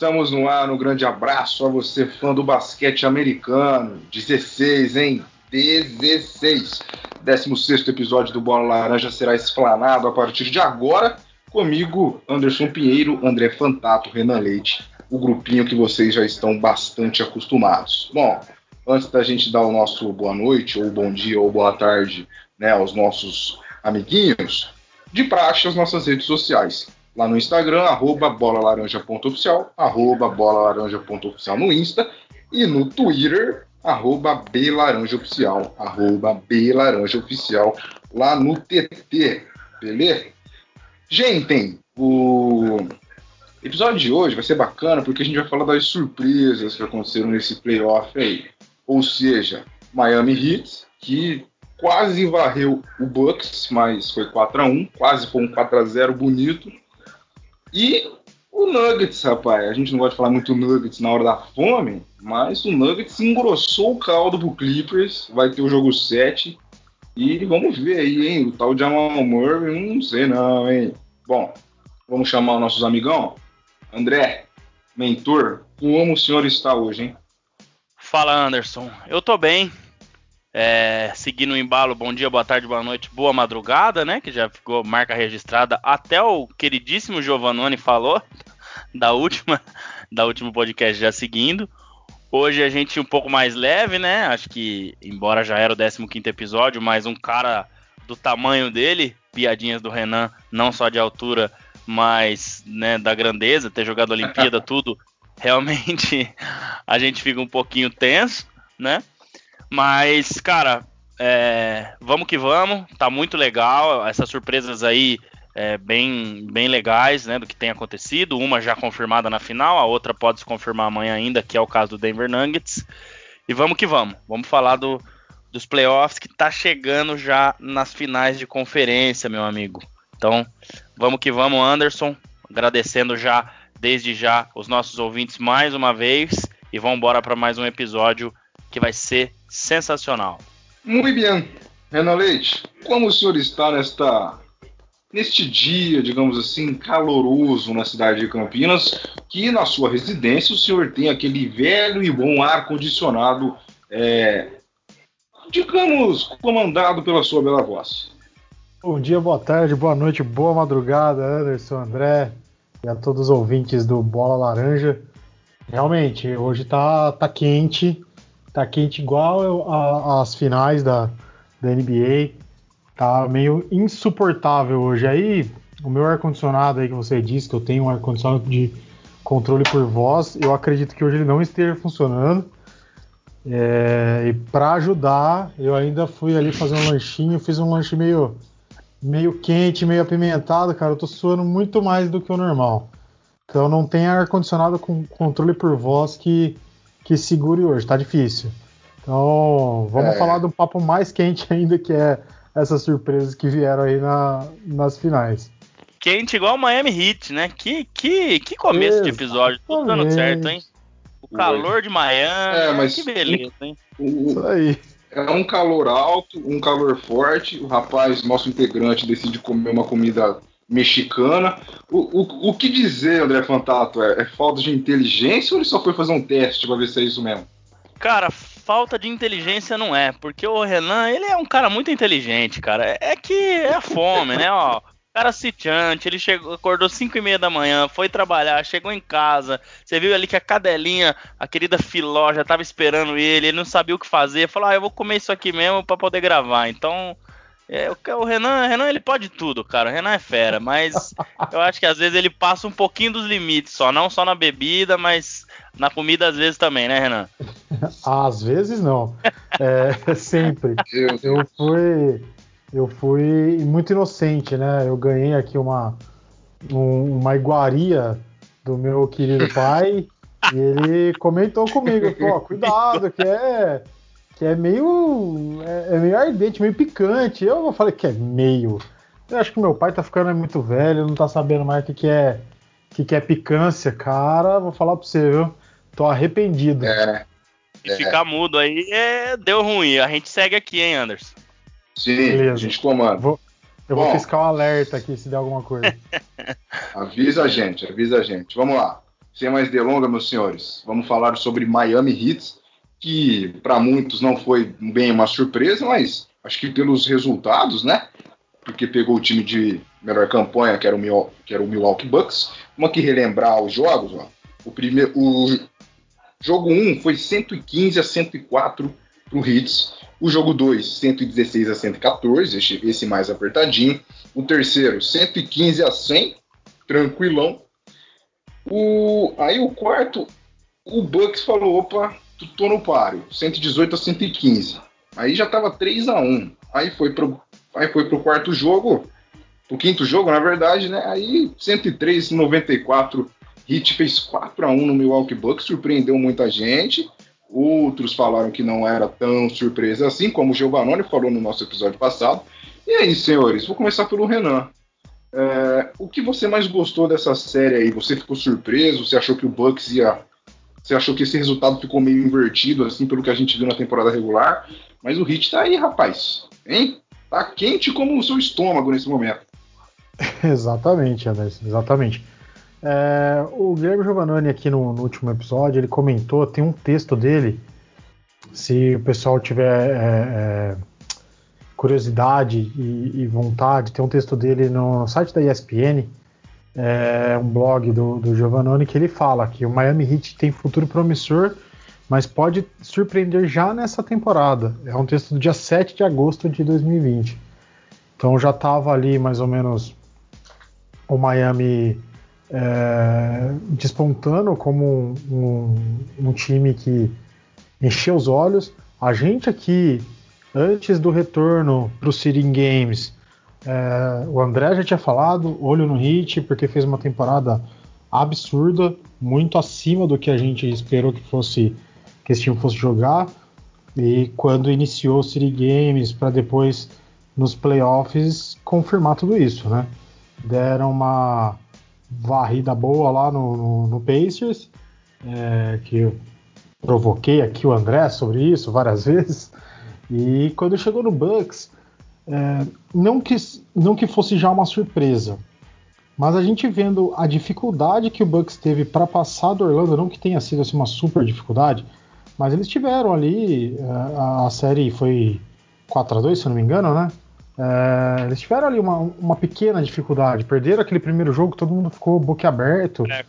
Estamos no ar. Um grande abraço a você, fã do basquete americano. 16, hein? 16. 16 episódio do Bola Laranja será explanado a partir de agora. Comigo, Anderson Pinheiro, André Fantato, Renan Leite, o grupinho que vocês já estão bastante acostumados. Bom, antes da gente dar o nosso boa noite, ou bom dia, ou boa tarde né, aos nossos amiguinhos, de praxe as nossas redes sociais. Lá no Instagram, arroba bolalaranja.oficial, arroba bolalaranja.oficial no Insta, e no Twitter, arroba belaranjaoficial, arroba belaranjaoficial, lá no TT, beleza? Gente, o episódio de hoje vai ser bacana porque a gente vai falar das surpresas que aconteceram nesse playoff aí. Ou seja, Miami Heat, que quase varreu o Bucks, mas foi 4 a 1 quase foi um 4 a 0 bonito. E o Nuggets, rapaz, a gente não gosta de falar muito Nuggets na hora da fome, mas o Nuggets engrossou o caldo pro Clippers, vai ter o jogo 7. E vamos ver aí, hein? O tal de Jamal Murray, não sei não, hein? Bom, vamos chamar os nossos amigão. André, mentor, como o senhor está hoje, hein? Fala, Anderson. Eu tô bem, é, seguindo o embalo, bom dia, boa tarde, boa noite, boa madrugada, né? Que já ficou marca registrada. Até o queridíssimo Giovannone falou da última, da último podcast já seguindo. Hoje a gente um pouco mais leve, né? Acho que, embora já era o 15 episódio, mas um cara do tamanho dele, piadinhas do Renan, não só de altura, mas né, da grandeza, ter jogado a Olimpíada, tudo, realmente a gente fica um pouquinho tenso, né? Mas, cara, é, vamos que vamos. Tá muito legal. Essas surpresas aí é, bem, bem legais, né? Do que tem acontecido. Uma já confirmada na final, a outra pode se confirmar amanhã ainda, que é o caso do Denver Nuggets. E vamos que vamos. Vamos falar do, dos playoffs que tá chegando já nas finais de conferência, meu amigo. Então, vamos que vamos, Anderson. Agradecendo já, desde já, os nossos ouvintes mais uma vez. E vamos embora para mais um episódio que vai ser sensacional. Muito bem. Renan Leite, como o senhor está nesta neste dia, digamos assim, caloroso na cidade de Campinas, que na sua residência o senhor tem aquele velho e bom ar-condicionado, é, digamos, comandado pela sua bela voz. Bom dia, boa tarde, boa noite, boa madrugada, Anderson, André e a todos os ouvintes do Bola Laranja. Realmente, hoje tá, tá quente, tá quente igual às finais da, da NBA. Tá meio insuportável hoje. Aí, o meu ar-condicionado aí que você disse, que eu tenho um ar-condicionado de controle por voz, eu acredito que hoje ele não esteja funcionando. É, e para ajudar, eu ainda fui ali fazer um lanchinho, fiz um lanche meio, meio quente, meio apimentado, cara. Eu tô suando muito mais do que o normal. Então não tem ar-condicionado com controle por voz que que segure hoje, tá difícil. Então, vamos é. falar do papo mais quente ainda, que é essas surpresas que vieram aí na, nas finais. Quente igual o Miami Heat, né? Que, que, que começo Exatamente. de episódio, tudo dando certo, hein? O calor de Miami, é, mas que beleza, hein? Isso aí. É um calor alto, um calor forte. O rapaz, nosso integrante, decide comer uma comida mexicana. O, o, o que dizer, André Fantato? É, é, falta de inteligência ou ele só foi fazer um teste pra ver se é isso mesmo? Cara, falta de inteligência não é, porque o Renan, ele é um cara muito inteligente, cara. É, é que é a fome, né, ó. Cara sitiante, ele chegou, acordou 5 e meia da manhã, foi trabalhar, chegou em casa. Você viu ali que a cadelinha, a querida Filó, já tava esperando ele, ele não sabia o que fazer. Falou, ah, eu vou comer isso aqui mesmo para poder gravar. Então, é, o Renan, Renan, ele pode tudo, cara. O Renan é fera, mas eu acho que às vezes ele passa um pouquinho dos limites só, não só na bebida, mas na comida às vezes também, né, Renan? às vezes não. É, sempre. Eu fui, eu fui muito inocente, né? Eu ganhei aqui uma, um, uma iguaria do meu querido pai e ele comentou comigo, pô, cuidado, que é que é meio. É, é, meio ardente, meio picante. Eu falei que é meio. Eu acho que meu pai tá ficando muito velho, não tá sabendo mais o que, que é que, que é picância, cara. Vou falar pra você, viu? Tô arrependido. É. E é. ficar mudo aí é, deu ruim. A gente segue aqui, hein, Anderson? Sim, Beleza. a gente comanda. Vou, eu Bom, vou fiscar um alerta aqui se der alguma coisa. avisa a gente, avisa a gente. Vamos lá. sem mais delongas, meus senhores, vamos falar sobre Miami Heat, que para muitos não foi bem uma surpresa, mas acho que pelos resultados, né? Porque pegou o time de melhor campanha, que era o, que era o Milwaukee Bucks. Vamos aqui relembrar os jogos. Ó. O, primeiro, o jogo 1 foi 115 a 104 para o Hits. O jogo 2, 116 a 114, esse, esse mais apertadinho. O terceiro, 115 a 100, tranquilão. O, aí o quarto, o Bucks falou: opa, tô no páreo, 118 a 115. Aí já tava 3 a 1 Aí foi pro, aí foi pro quarto jogo, pro quinto jogo, na verdade, né? Aí 103 a 94, Hit fez 4 a 1 no Milwaukee Bucks, surpreendeu muita gente. Outros falaram que não era tão surpresa assim, como o Giovanni falou no nosso episódio passado. E aí, senhores, vou começar pelo Renan. É, o que você mais gostou dessa série aí? Você ficou surpreso? Você achou que o Bucks ia. Você achou que esse resultado ficou meio invertido, assim, pelo que a gente viu na temporada regular? Mas o Hit tá aí, rapaz. Hein? Tá quente como o seu estômago nesse momento. exatamente, Anderson, exatamente. É, o Guilherme Giovannoni aqui no, no, último episódio, ele comentou, tem um texto dele, se o pessoal tiver é, é, curiosidade e, e, vontade, tem um texto dele no site da ESPN, é, um blog do, do Giovannone, que ele fala que o Miami Heat tem futuro promissor, mas pode surpreender já nessa temporada. É um texto do dia 7 de agosto de 2020. Então já estava ali mais ou menos o Miami é, despontando como um, um, um time que encheu os olhos. A gente aqui Antes do retorno para o Seeding Games, é, o André já tinha falado, olho no hit, porque fez uma temporada absurda, muito acima do que a gente esperou que fosse que esse time fosse jogar. E quando iniciou o City Games, para depois nos playoffs confirmar tudo isso, né? Deram uma varrida boa lá no, no, no Pacers, é, que eu provoquei aqui o André sobre isso várias vezes. E quando chegou no Bucks, é, não, que, não que fosse já uma surpresa, mas a gente vendo a dificuldade que o Bucks teve para passar do Orlando, não que tenha sido assim, uma super dificuldade, mas eles tiveram ali, é, a, a série foi 4 a 2 se eu não me engano, né? É, eles tiveram ali uma, uma pequena dificuldade. Perderam aquele primeiro jogo, todo mundo ficou boquiaberto. É,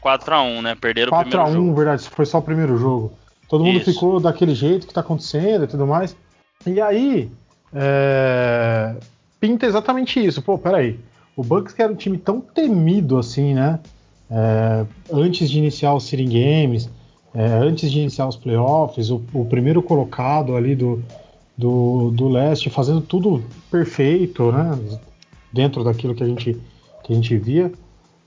4x1, né? Perderam 4 o primeiro 4 a 1, jogo. verdade, foi só o primeiro jogo. Todo mundo Isso. ficou daquele jeito que tá acontecendo e tudo mais. E aí, é... pinta exatamente isso. Pô, peraí. O Bucks que era um time tão temido assim, né? É... antes de iniciar os City Games, é... antes de iniciar os playoffs, o, o primeiro colocado ali do, do, do leste, fazendo tudo perfeito, né? Dentro daquilo que a gente, que a gente via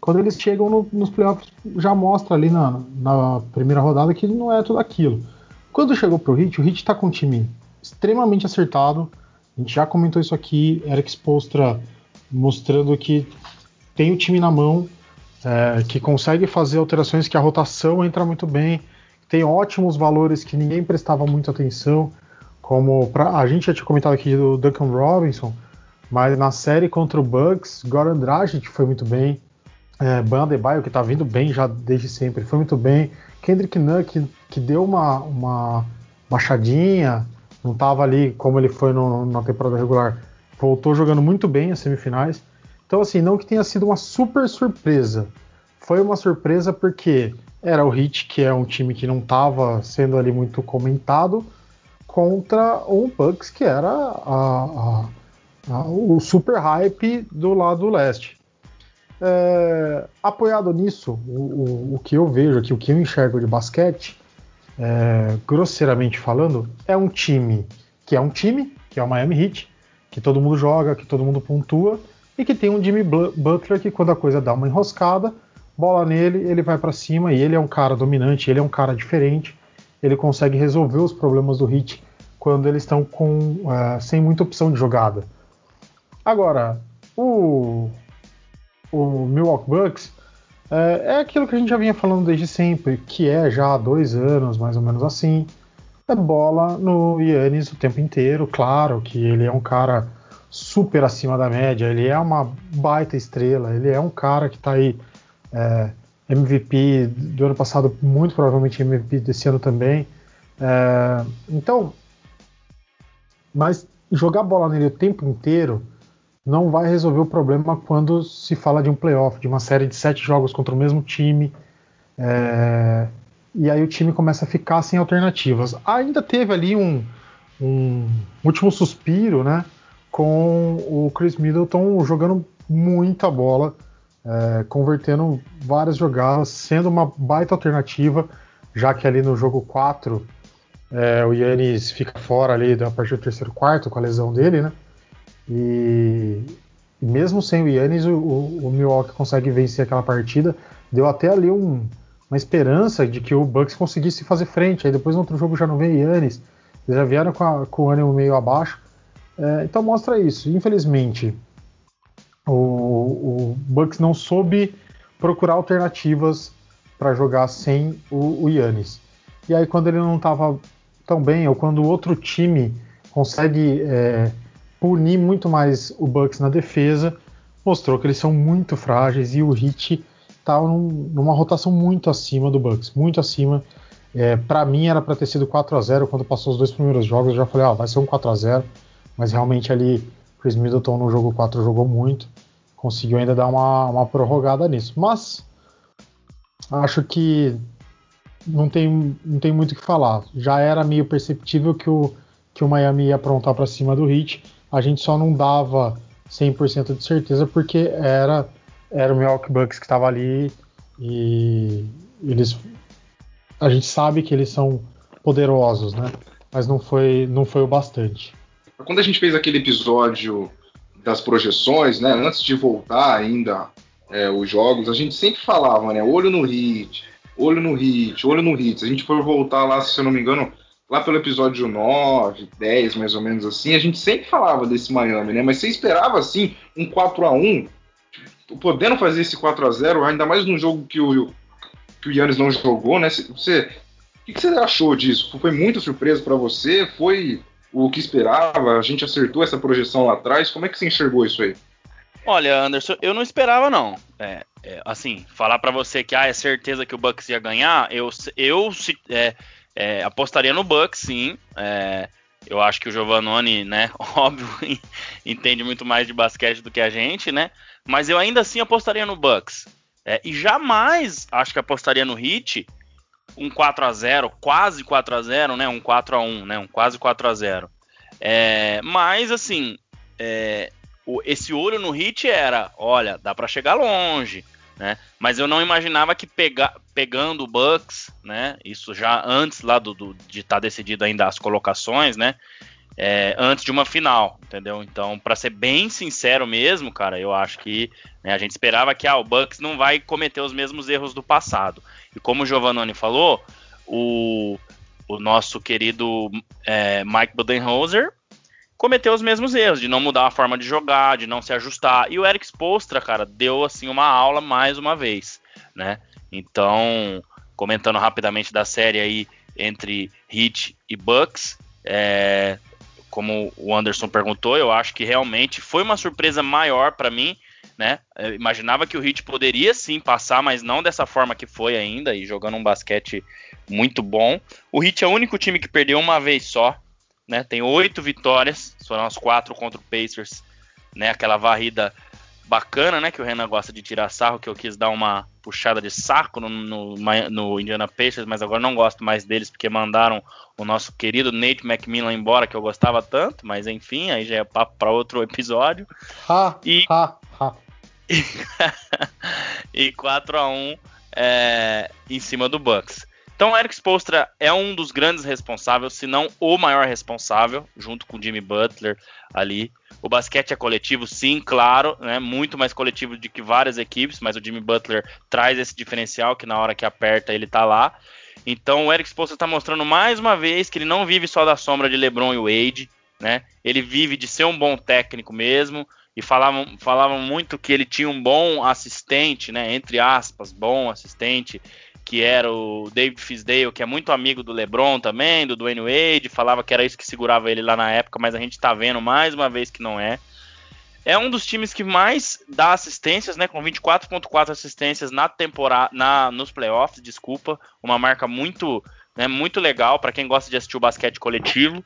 quando eles chegam no, nos playoffs, já mostra ali na, na, primeira rodada que não é tudo aquilo. Quando chegou pro Hit, o Hit está com um time extremamente acertado. A gente já comentou isso aqui, Eric Spolstra mostrando que tem o time na mão, é, que consegue fazer alterações, que a rotação entra muito bem, tem ótimos valores que ninguém prestava muita atenção, como pra, a gente já tinha comentado aqui do Duncan Robinson, mas na série contra o Bucks, Goran Dragic foi muito bem, é, Ban que está vindo bem já desde sempre, foi muito bem. Kendrick Nunn, que, que deu uma, uma baixadinha, não estava ali como ele foi no, na temporada regular. Voltou jogando muito bem as semifinais. Então, assim, não que tenha sido uma super surpresa. Foi uma surpresa porque era o Heat, que é um time que não estava sendo ali muito comentado, contra o Bucks, que era a, a, a, o super hype do lado leste. É, apoiado nisso, o, o, o, que eu vejo aqui, o que eu enxergo de basquete, é, grosseiramente falando, é um time que é um time, que é o Miami Heat, que todo mundo joga, que todo mundo pontua, e que tem um Jimmy Butler que quando a coisa dá uma enroscada, bola nele, ele vai para cima e ele é um cara dominante, ele é um cara diferente, ele consegue resolver os problemas do Heat quando eles estão com uh, sem muita opção de jogada. Agora, o o Milwaukee Bucks é, é, aquilo que a gente já vinha falando desde sempre, que é já há dois anos, mais ou menos assim. É bola no Yannis o tempo inteiro. Claro que ele é um cara super acima da média, ele é uma baita estrela, ele é um cara que está aí é, MVP do ano passado, muito provavelmente MVP desse ano também. É, então, mas jogar bola nele o tempo inteiro não vai resolver o problema quando se fala de um playoff, de uma série de sete jogos contra o mesmo time. É, e aí o time começa a ficar sem alternativas. Ainda teve ali um, um último suspiro, né? Com o Chris Middleton jogando muita bola, é, convertendo várias jogadas, sendo uma baita alternativa, já que ali no jogo 4 é, o Yannis fica fora ali a partir do terceiro quarto com a lesão dele, né? E, mesmo sem o Yannis, o, o, Milwaukee consegue vencer aquela partida. Deu até ali um, uma esperança de que o Bucks conseguisse fazer frente. Aí depois no outro jogo já não veio Yannis, eles já vieram com, a, com o ânimo meio abaixo. É, então mostra isso. Infelizmente, o, o Bucks não soube procurar alternativas para jogar sem o, o Yannis. E aí quando ele não estava tão bem, ou quando o outro time consegue é, punir muito mais o Bucks na defesa, mostrou que eles são muito frágeis e o Heat está num, numa rotação muito acima do Bucks, muito acima. É, para mim era para ter sido 4 a 0 quando passou os dois primeiros jogos, eu já falei, ó, vai ser um 4 a 0 mas realmente ali Chris Middleton no jogo 4 jogou muito, conseguiu ainda dar uma, uma prorrogada nisso. Mas acho que não tem, não tem muito o que falar. Já era meio perceptível que o, que o Miami ia aprontar para cima do Heat. A gente só não dava 100% de certeza porque era, era o Milwaukee Bucks que estava ali e eles a gente sabe que eles são poderosos, né? Mas não foi, não foi o bastante. Quando a gente fez aquele episódio das projeções, né? Antes de voltar ainda é, os jogos, a gente sempre falava, né? Olho no Heat, olho no hit, olho no hit. A gente for voltar lá, se eu não me engano, lá pelo episódio 9, 10, mais ou menos assim, a gente sempre falava desse Miami, né? Mas você esperava assim um 4 a 1 podendo fazer esse 4 a 0 ainda mais num jogo que o, que o Yannis não jogou, né? Você, o que você achou disso? Foi muito surpresa para você? Foi o que esperava? A gente acertou essa projeção lá atrás? Como é que você enxergou isso aí? Olha, Anderson, eu não esperava não. É, é, assim, falar para você que ah, é certeza que o Bucks ia ganhar, eu, eu é, é, apostaria no Bucks, sim. É, eu acho que o Giovannone, né, óbvio, entende muito mais de basquete do que a gente, né? Mas eu ainda assim apostaria no Bucks. É, e jamais acho que apostaria no Heat um 4 a 0 quase 4 a 0 né? Um 4 a 1 né? Um quase 4 a 0 é, Mas, assim, é, o, esse olho no hit era, olha, dá para chegar longe, né? Mas eu não imaginava que pega, pegando o Bucks, né? Isso já antes lá do, do de estar tá decidido ainda as colocações, né? É, antes de uma final, entendeu? Então, para ser bem sincero mesmo, cara, eu acho que né, a gente esperava que ah, o Bucks não vai cometer os mesmos erros do passado. E como o Giovannone falou, o, o nosso querido é, Mike Budenholzer cometeu os mesmos erros, de não mudar a forma de jogar, de não se ajustar. E o Eric Spolstra, cara, deu assim uma aula mais uma vez, né? Então, comentando rapidamente da série aí entre Heat e Bucks, é, como o Anderson perguntou, eu acho que realmente foi uma surpresa maior para mim, né? Eu imaginava que o Heat poderia sim passar, mas não dessa forma que foi ainda, e jogando um basquete muito bom. O Heat é o único time que perdeu uma vez só, né? Tem oito vitórias, foram as quatro contra o Pacers, né? Aquela varrida bacana, né? Que o Renan gosta de tirar sarro, que eu quis dar uma puxada de saco no, no, no, Indiana Pacers, mas agora não gosto mais deles porque mandaram o nosso querido Nate McMillan embora, que eu gostava tanto, mas enfim, aí já é papo para outro episódio. Ha, e ha, ha. e 4 a 1 é, em cima do Bucks. Então, Eric Spolstra é um dos grandes responsáveis, se não o maior responsável, junto com Jimmy Butler ali. O basquete é coletivo, sim, claro, né? muito mais coletivo do que várias equipes, mas o Jimmy Butler traz esse diferencial que na hora que aperta ele tá lá. Então, o Eric Spolstra está mostrando mais uma vez que ele não vive só da sombra de LeBron e Wade, né? Ele vive de ser um bom técnico mesmo, e falavam, falavam muito que ele tinha um bom assistente, né? Entre aspas, bom assistente, que era o David Fisdale, que é muito amigo do LeBron também, do Dwayne Wade, falava que era isso que segurava ele lá na época, mas a gente tá vendo mais uma vez que não é. é um dos times que mais dá assistências, né? Com 24.4 assistências na temporada, na, nos playoffs, desculpa, uma marca muito, né, muito legal para quem gosta de assistir o basquete coletivo.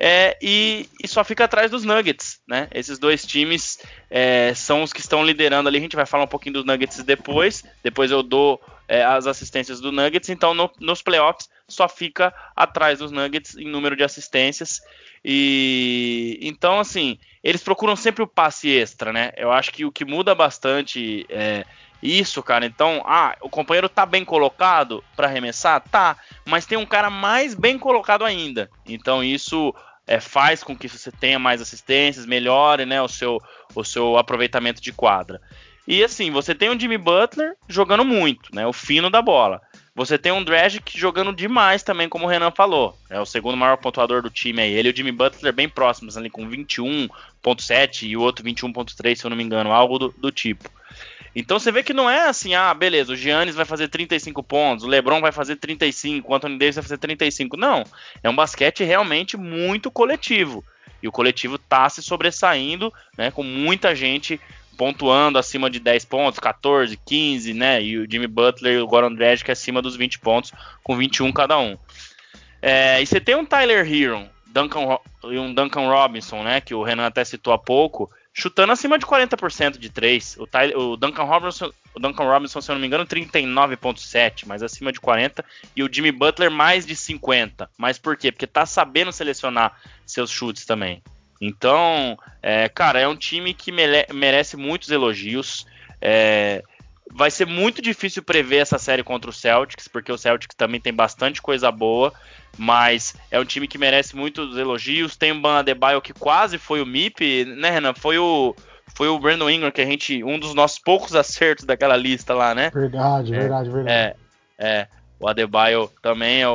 É, e, e, só fica atrás dos Nuggets, né? Esses dois times é, são os que estão liderando ali. A gente vai falar um pouquinho dos Nuggets depois. Depois eu dou é, as assistências do Nuggets. Então, no, nos playoffs, só fica atrás dos Nuggets em número de assistências. E então, assim, eles procuram sempre o passe extra, né? Eu acho que o que muda bastante é isso, cara. Então, ah, o companheiro tá bem colocado para arremessar? Tá, mas tem um cara mais bem colocado ainda. Então, isso é, faz com que você tenha mais assistências, melhore né, o, seu, o seu aproveitamento de quadra. E assim, você tem o Jimmy Butler jogando muito, né? O fino da bola. Você tem um Dragic jogando demais também, como o Renan falou. É o segundo maior pontuador do time aí. Ele e o Jimmy Butler bem próximos ali, com 21.7 e o outro 21.3, se eu não me engano, algo do, do tipo. Então você vê que não é assim, ah, beleza, o Giannis vai fazer 35 pontos, o LeBron vai fazer 35, o Anthony Davis vai fazer 35. Não, é um basquete realmente muito coletivo. E o coletivo tá se sobressaindo, né, com muita gente pontuando acima de 10 pontos, 14, 15, né, e o Jimmy Butler e o Goran Dragic acima dos 20 pontos, com 21 cada um. É, e você tem um Tyler Hero, Duncan, um Duncan Robinson, né, que o Renan até citou há pouco, chutando acima de 40% de 3. O, Tyler, o, Duncan Robinson, o Duncan Robinson, se eu não me engano, 39,7, mas acima de 40. E o Jimmy Butler mais de 50. Mas por quê? Porque tá sabendo selecionar seus chutes também. Então, é, cara, é um time que merece muitos elogios. É, vai ser muito difícil prever essa série contra o Celtics, porque o Celtics também tem bastante coisa boa, mas é um time que merece muitos elogios. Tem o Ban Adebayo que quase foi o MIP, né, Renan? Foi o foi o Brandon Ingram que a gente um dos nossos poucos acertos daquela lista lá, né? Verdade, é, verdade, verdade. É, é. O Adebayo também é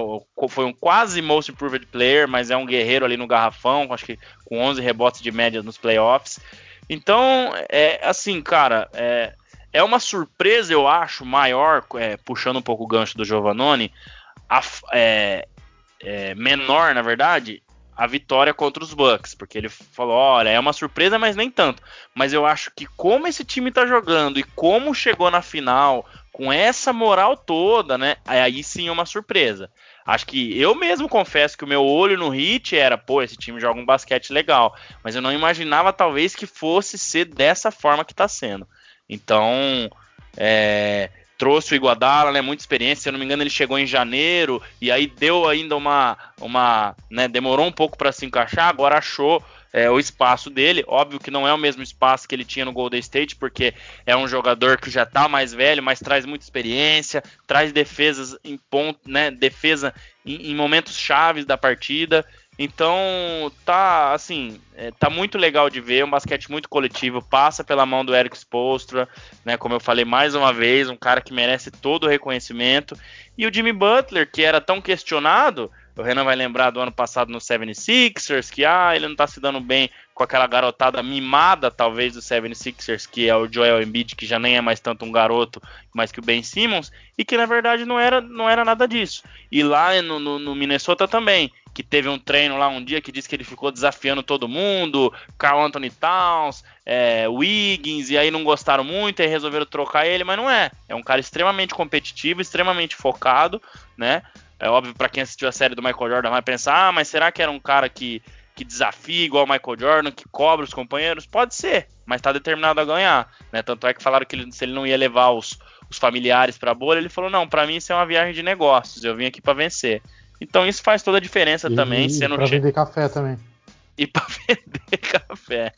foi um quase most improved player, mas é um guerreiro ali no garrafão, acho que com 11 rebotes de média nos playoffs. Então, é assim, cara, é, é uma surpresa, eu acho, maior, é, puxando um pouco o gancho do Giovannone, a, é, é, menor, na verdade, a vitória contra os Bucks, porque ele falou, olha, é uma surpresa, mas nem tanto. Mas eu acho que como esse time tá jogando e como chegou na final, com essa moral toda, né? Aí sim é uma surpresa. Acho que eu mesmo confesso que o meu olho no hit era, pô, esse time joga um basquete legal, mas eu não imaginava talvez que fosse ser dessa forma que tá sendo. Então, é, trouxe o Iguadala, né, muita experiência, se eu não me engano ele chegou em janeiro e aí deu ainda uma, uma né, demorou um pouco para se encaixar, agora achou é, o espaço dele, óbvio que não é o mesmo espaço que ele tinha no Golden State, porque é um jogador que já está mais velho, mas traz muita experiência, traz defesas em ponto, né, defesa em, em momentos chaves da partida, então, tá assim, é, tá muito legal de ver, um basquete muito coletivo, passa pela mão do Eric Spolstra, né, como eu falei mais uma vez, um cara que merece todo o reconhecimento, e o Jimmy Butler, que era tão questionado, o Renan vai lembrar do ano passado no 76ers, que ah, ele não tá se dando bem com aquela garotada mimada, talvez, do 76ers, que é o Joel Embiid, que já nem é mais tanto um garoto, mais que o Ben Simmons, e que na verdade não era, não era nada disso. E lá no, no, no Minnesota também, que teve um treino lá um dia que disse que ele ficou desafiando todo mundo, Carl Anthony Towns, é, Wiggins, e aí não gostaram muito, e resolveram trocar ele, mas não é. É um cara extremamente competitivo, extremamente focado, né? É óbvio para quem assistiu a série do Michael Jordan vai pensar, ah, mas será que era um cara que, que desafia igual o Michael Jordan, que cobra os companheiros? Pode ser, mas está determinado a ganhar, né? Tanto é que falaram que ele, se ele não ia levar os, os familiares para a bolha, ele falou: não, para mim isso é uma viagem de negócios, eu vim aqui para vencer. Então isso faz toda a diferença e, também. E para vender café também. E para vender café.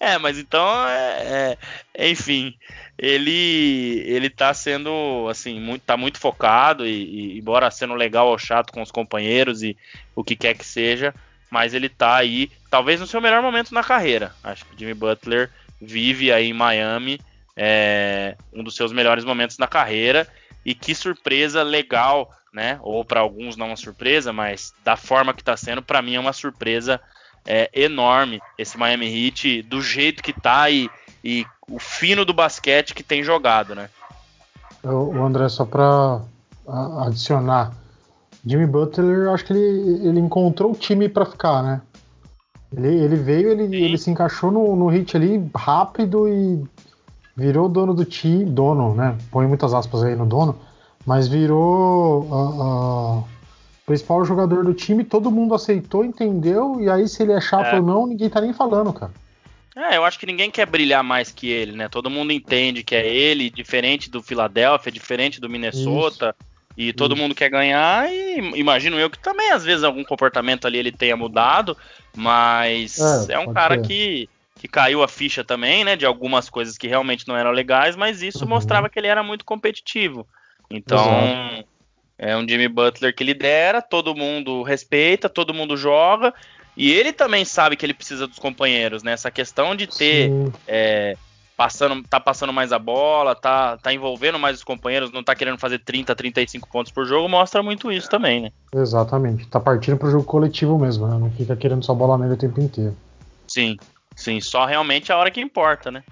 É, mas então, é, é, enfim, ele ele tá sendo assim, muito, tá muito focado e, e, embora sendo legal ou chato com os companheiros e o que quer que seja, mas ele tá aí, talvez no seu melhor momento na carreira. Acho que o Jimmy Butler vive aí em Miami é, um dos seus melhores momentos na carreira e que surpresa legal né? Ou para alguns não uma surpresa, mas da forma que está sendo, para mim é uma surpresa é, enorme esse Miami Heat do jeito que tá e, e o fino do basquete que tem jogado, né? O André, só para adicionar, Jimmy Butler, acho que ele, ele encontrou o time para ficar, né? Ele, ele veio, ele, ele se encaixou no, no hit ali rápido e virou dono do time. Dono, né? Põe muitas aspas aí no dono, mas virou uh, uh, principal jogador do time. Todo mundo aceitou, entendeu. E aí, se ele é chato é. ou não, ninguém tá nem falando, cara. É, eu acho que ninguém quer brilhar mais que ele, né? Todo mundo entende que é ele, diferente do Philadelphia, diferente do Minnesota. Isso. E todo Isso. mundo quer ganhar, e imagino eu que também, às vezes, algum comportamento ali ele tenha mudado, mas é, é um cara que, que caiu a ficha também, né? De algumas coisas que realmente não eram legais, mas isso uhum. mostrava que ele era muito competitivo. Então, Exato. É um Jimmy Butler que lidera, todo mundo respeita, todo mundo joga, e ele também sabe que ele precisa dos companheiros, né? Essa questão de ter. É, passando, tá passando mais a bola, tá, tá envolvendo mais os companheiros, não tá querendo fazer 30, 35 pontos por jogo, mostra muito isso também, né? Exatamente. Tá partindo pro jogo coletivo mesmo, né? Não fica querendo só bola nele o tempo inteiro. Sim, sim. Só realmente a hora que importa, né?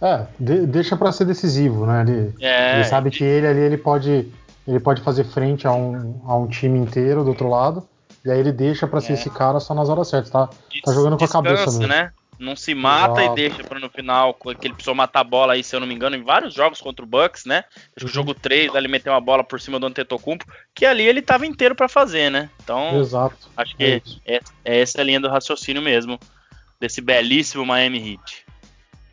É, de, deixa para ser decisivo, né? Ele, é, ele sabe que ele ali ele pode, ele pode fazer frente a um, a um time inteiro do outro lado. E aí ele deixa para ser é. esse cara só nas horas certas, tá? Tá jogando com a cabeça mesmo. né? Não se mata Exato. e deixa para no final, que ele precisou matar a bola aí, se eu não me engano, em vários jogos contra o Bucks, né? Acho que o jogo 3, ele meteu uma bola por cima do Antetokounmpo, que ali ele tava inteiro para fazer, né? Então, Exato. acho que é, é, é, essa a linha do raciocínio mesmo, desse belíssimo Miami Heat.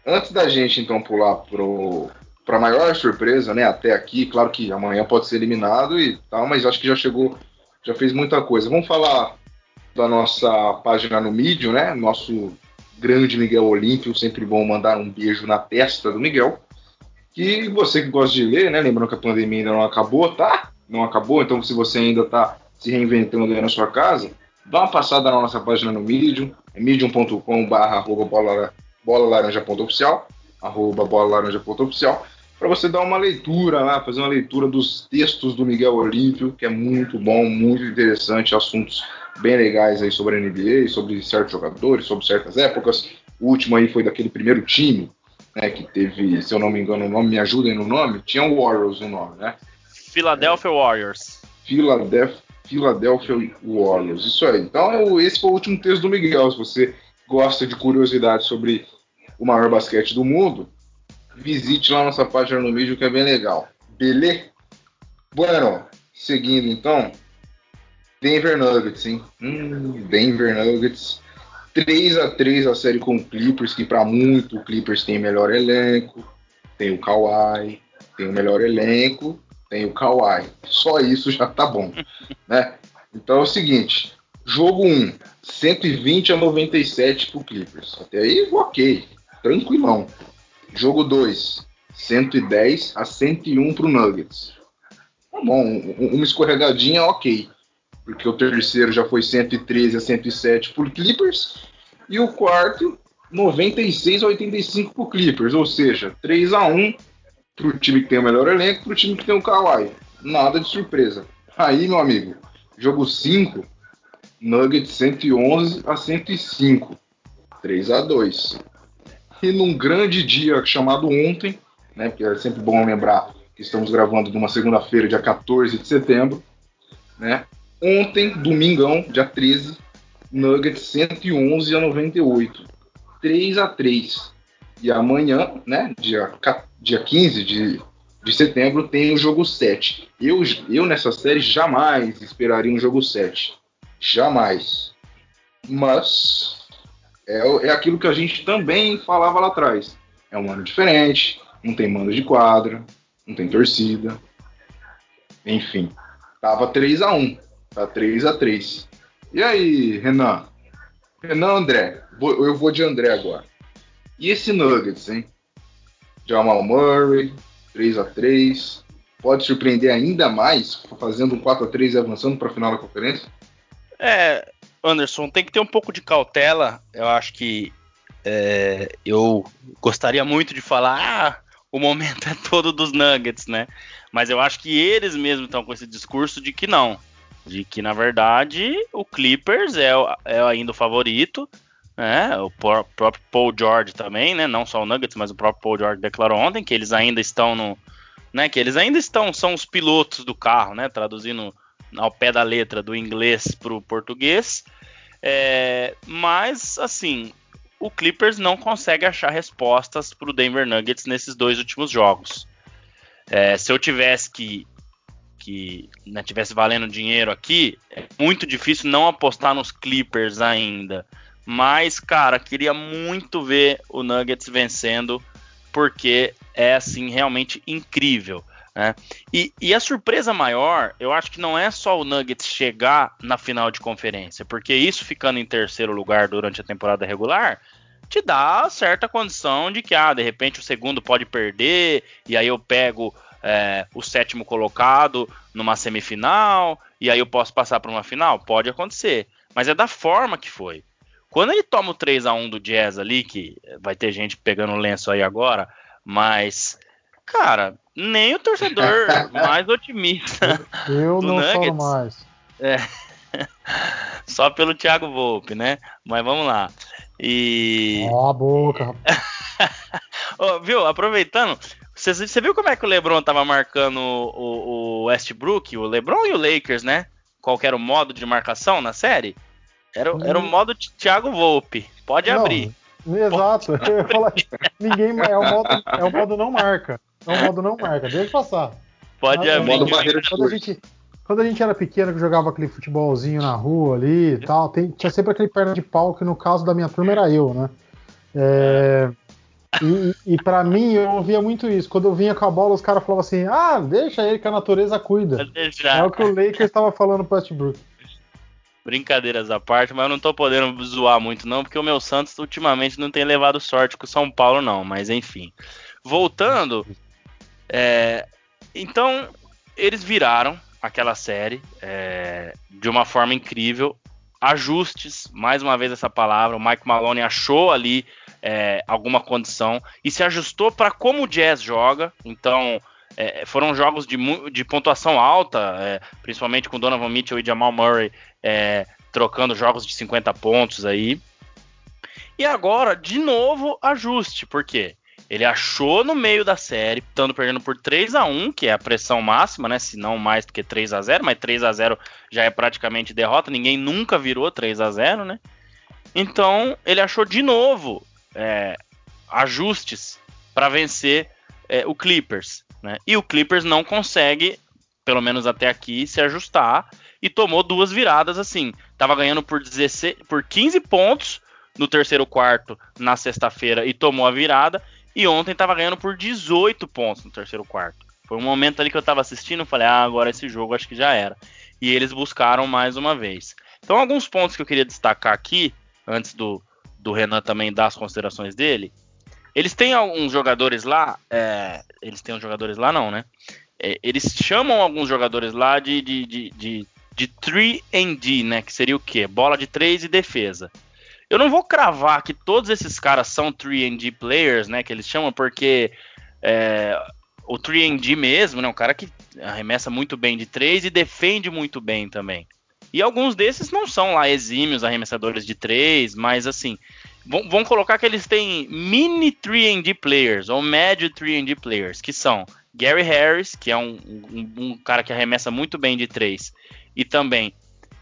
Antes da gente, então, pular pro, pra maior surpresa, né, até aqui, claro que amanhã pode ser eliminado e tal, mas acho que já chegou já fez muita coisa. Vamos falar da nossa página no Medium, né? Nosso grande Miguel Olímpio, sempre bom mandar um beijo na testa do Miguel. E você que gosta de ler, né? Lembrando que a pandemia ainda não acabou, tá? Não acabou, então se você ainda está se reinventando aí na sua casa, dá uma passada na nossa página no Medium, é medium.com.br bola laranja.oficial, arroba bola laranja.oficial para você dar uma leitura lá, fazer uma leitura dos textos do Miguel Olímpio, que é muito bom, muito interessante, assuntos bem legais aí sobre a NBA, sobre certos jogadores, sobre certas épocas. O último aí foi daquele primeiro time, né, que teve, se eu não me engano, o nome, me ajudem no nome, tinha o Warriors no nome, né? Philadelphia é, Warriors. Philadelphia, Philadelphia Warriors, isso aí. Então, esse foi o último texto do Miguel. Se você gosta de curiosidade sobre o maior basquete do mundo, visite lá nossa página no vídeo que é bem legal. Beleza? Bueno, seguindo então, Denver Nuggets, hein? Hum, Denver Nuggets. 3 a 3 a série com o Clippers, que para muito o Clippers tem melhor elenco, tem o Kawhi, tem o melhor elenco, tem o Kawhi. Só isso já tá bom, né? Então é o seguinte, jogo 1, 120 a 97 pro Clippers. Até aí, ok, tranquilão. Jogo 2, 110 a 101 para o Nuggets. Tá bom, uma escorregadinha, ok. Porque o terceiro já foi 113 a 107 por Clippers. E o quarto, 96 a 85 por Clippers. Ou seja, 3 a 1 para o time que tem o melhor elenco, para o time que tem o Kawhi. Nada de surpresa. Aí, meu amigo, jogo 5, Nuggets 111 a 105. 3 a 2 e num grande dia chamado ontem, né, porque é sempre bom lembrar que estamos gravando numa segunda-feira, dia 14 de setembro, né, ontem, domingão, dia 13, Nuggets 111 a 98, 3 a 3. E amanhã, né, dia, dia 15 de, de setembro, tem o jogo 7. Eu, eu nessa série jamais esperaria um jogo 7. Jamais. Mas é, é aquilo que a gente também falava lá atrás. É um ano diferente, não tem mando de quadra, não tem torcida. Enfim, tava 3 a 1 tá 3 a 3 E aí, Renan? Renan André, eu vou de André agora. E esse Nuggets, hein? Jamal Murray, 3 a 3 Pode surpreender ainda mais, fazendo um 4 a 3 e avançando para a final da conferência? É, Anderson, tem que ter um pouco de cautela. Eu acho que é, eu gostaria muito de falar, ah, o momento é todo dos Nuggets, né? Mas eu acho que eles mesmos estão com esse discurso de que não. De que, na verdade, o Clippers é, é ainda o favorito. Né? O próprio Paul George também, né? Não só o Nuggets, mas o próprio Paul George declarou ontem que eles ainda estão no. Né, que eles ainda estão, são os pilotos do carro, né? Traduzindo ao pé da letra do inglês para o português. É, mas, assim, o Clippers não consegue achar respostas para o Denver Nuggets nesses dois últimos jogos. É, se eu tivesse que que né, tivesse valendo dinheiro aqui, é muito difícil não apostar nos Clippers ainda. Mas, cara, queria muito ver o Nuggets vencendo, porque é assim realmente incrível. Né? E, e, a surpresa maior, eu acho que não é só o Nuggets chegar na final de conferência, porque isso ficando em terceiro lugar durante a temporada regular te dá certa condição de que, ah, de repente o segundo pode perder, e aí eu pego é, o sétimo colocado numa semifinal, e aí eu posso passar para uma final? Pode acontecer. Mas é da forma que foi. Quando ele toma o 3 a 1 do Jazz ali, que vai ter gente pegando lenço aí agora, mas, cara, nem o torcedor mais otimista. Eu não Nuggets, falo mais. É, só pelo Thiago Volpe, né? Mas vamos lá. E. Ó, a boca. oh, viu? Aproveitando, você, viu como é que o LeBron tava marcando o, o, Westbrook, o LeBron e o Lakers, né? Qual era o modo de marcação na série? Era, era o hum. modo Thiago Volpe. Pode não, abrir. Exato. Pode... Eu ia falar, ninguém é o modo, é o modo não marca. É o modo não marca. Deixa passar. Pode ah, abrir. Modo barreira de quando a gente quando a gente era pequeno, que jogava aquele futebolzinho na rua ali e tal, tem, tinha sempre aquele perna de pau, que no caso da minha turma era eu, né? É, e, e para mim, eu ouvia muito isso. Quando eu vinha com a bola, os caras falavam assim: ah, deixa ele que a natureza cuida. É o que o Lakers estava falando pro Westbrook. Brincadeiras à parte, mas eu não tô podendo zoar muito, não, porque o meu Santos ultimamente não tem levado sorte com o São Paulo, não. Mas enfim. Voltando. É, então, eles viraram aquela série é, de uma forma incrível. Ajustes, mais uma vez essa palavra, o Mike Maloney achou ali é, alguma condição e se ajustou para como o Jazz joga. Então, é, foram jogos de, de pontuação alta, é, principalmente com Donovan Mitchell e Jamal Murray é, trocando jogos de 50 pontos aí. E agora, de novo, ajuste, por quê? Ele achou no meio da série, estando perdendo por 3 a 1 que é a pressão máxima, né? Se não mais do que 3 a 0 mas 3 a 0 já é praticamente derrota, ninguém nunca virou 3 a 0 né? Então, ele achou de novo é, ajustes para vencer é, o Clippers, né? E o Clippers não consegue, pelo menos até aqui, se ajustar e tomou duas viradas assim. Tava ganhando por 16, por 15 pontos no terceiro quarto na sexta-feira e tomou a virada e ontem tava ganhando por 18 pontos no terceiro quarto. Foi um momento ali que eu tava assistindo falei, ah, agora esse jogo acho que já era. E eles buscaram mais uma vez. Então, alguns pontos que eu queria destacar aqui, antes do, do Renan também dar as considerações dele. Eles têm alguns jogadores lá, é, eles têm uns jogadores lá não, né? É, eles chamam alguns jogadores lá de, de, de, de, de 3D, né? Que seria o quê? Bola de 3 e defesa. Eu não vou cravar que todos esses caras são 3D players, né? Que eles chamam, porque é, o 3D mesmo, né? Um cara que arremessa muito bem de 3 e defende muito bem também. E alguns desses não são lá exímios arremessadores de 3, mas assim, vão colocar que eles têm mini 3D players ou médio 3D players, que são Gary Harris, que é um, um, um cara que arremessa muito bem de 3 e também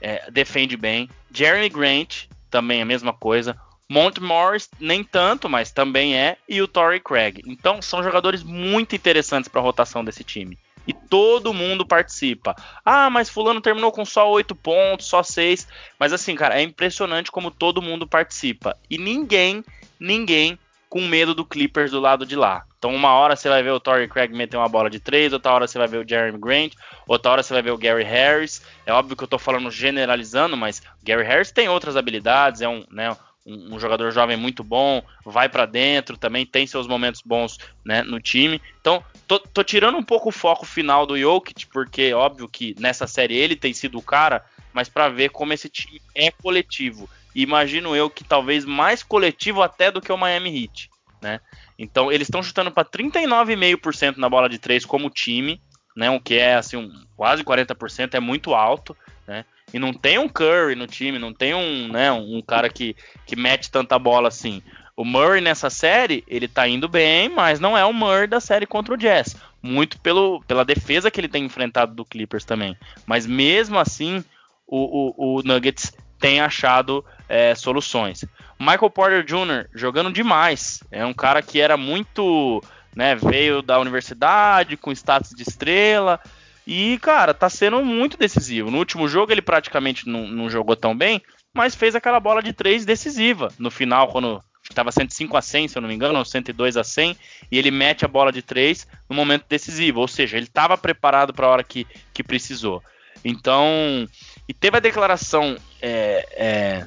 é, defende bem, Jeremy Grant, também a mesma coisa. Mont Morris, nem tanto, mas também é. E o Torrey Craig. Então, são jogadores muito interessantes para a rotação desse time. E todo mundo participa. Ah, mas Fulano terminou com só 8 pontos, só 6. Mas assim, cara, é impressionante como todo mundo participa. E ninguém, ninguém com medo do Clippers do lado de lá. Então, uma hora você vai ver o Torrey Craig meter uma bola de três, outra hora você vai ver o Jeremy Grant, outra hora você vai ver o Gary Harris. É óbvio que eu tô falando generalizando, mas o Gary Harris tem outras habilidades, é um, né, um, um jogador jovem muito bom, vai para dentro, também tem seus momentos bons né, no time. Então, tô, tô, tirando um pouco o foco final do Jokic, porque óbvio que nessa série ele tem sido o cara, mas para ver como esse time é coletivo imagino eu que talvez mais coletivo até do que o Miami Heat, né? Então eles estão chutando para 39,5% na bola de três como time, né? O que é assim um, quase 40% é muito alto, né? E não tem um Curry no time, não tem um, né, um cara que, que mete tanta bola assim. O Murray nessa série, ele tá indo bem, mas não é o Murray da série contra o Jazz. Muito pelo, pela defesa que ele tem enfrentado do Clippers também. Mas mesmo assim, o, o, o Nuggets tem achado é, soluções. Michael Porter Jr. jogando demais. É um cara que era muito. Né, veio da universidade com status de estrela. E, cara, tá sendo muito decisivo. No último jogo ele praticamente não, não jogou tão bem, mas fez aquela bola de três decisiva. No final, quando estava 105 a 100, se eu não me engano, ou 102 a 100, e ele mete a bola de três no momento decisivo. Ou seja, ele estava preparado para a hora que, que precisou. Então, e teve a declaração é, é,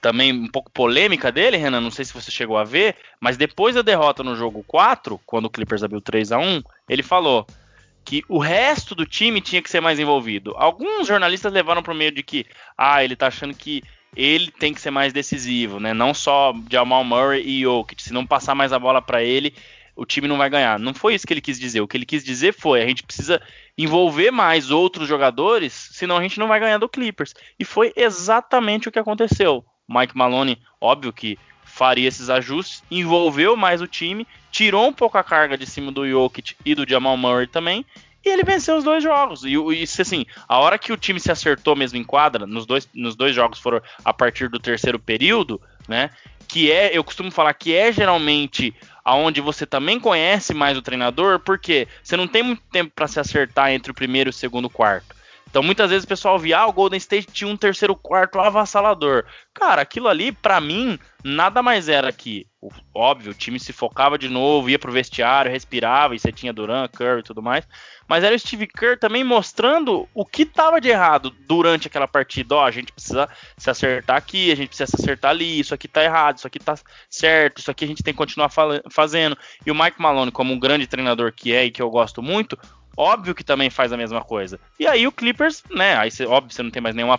também um pouco polêmica dele, Renan, não sei se você chegou a ver, mas depois da derrota no jogo 4, quando o Clippers abriu 3 a 1 ele falou que o resto do time tinha que ser mais envolvido. Alguns jornalistas levaram para o meio de que, ah, ele tá achando que ele tem que ser mais decisivo, né? Não só Jamal Murray e Jokic, se não passar mais a bola para ele, o time não vai ganhar. Não foi isso que ele quis dizer. O que ele quis dizer foi: a gente precisa envolver mais outros jogadores, senão a gente não vai ganhar do Clippers. E foi exatamente o que aconteceu. Mike Maloney, óbvio que faria esses ajustes, envolveu mais o time, tirou um pouco a carga de cima do Jokic e do Jamal Murray também, e ele venceu os dois jogos. E, e assim, a hora que o time se acertou mesmo em quadra, nos dois, nos dois jogos foram a partir do terceiro período, né? Que é, eu costumo falar que é geralmente aonde você também conhece mais o treinador, porque você não tem muito tempo para se acertar entre o primeiro e o segundo quarto. Então muitas vezes o pessoal via, ah, o Golden State tinha um terceiro quarto avassalador. Cara, aquilo ali, para mim, nada mais era que, óbvio, o time se focava de novo, ia pro vestiário, respirava, e você tinha Duran, Curry e tudo mais. Mas era o Steve Kerr também mostrando o que tava de errado durante aquela partida. Ó, a gente precisa se acertar aqui, a gente precisa se acertar ali, isso aqui tá errado, isso aqui tá certo, isso aqui a gente tem que continuar fazendo. E o Mike Malone, como um grande treinador que é e que eu gosto muito, óbvio que também faz a mesma coisa. E aí o Clippers, né? Aí você, óbvio, você não tem mais nenhuma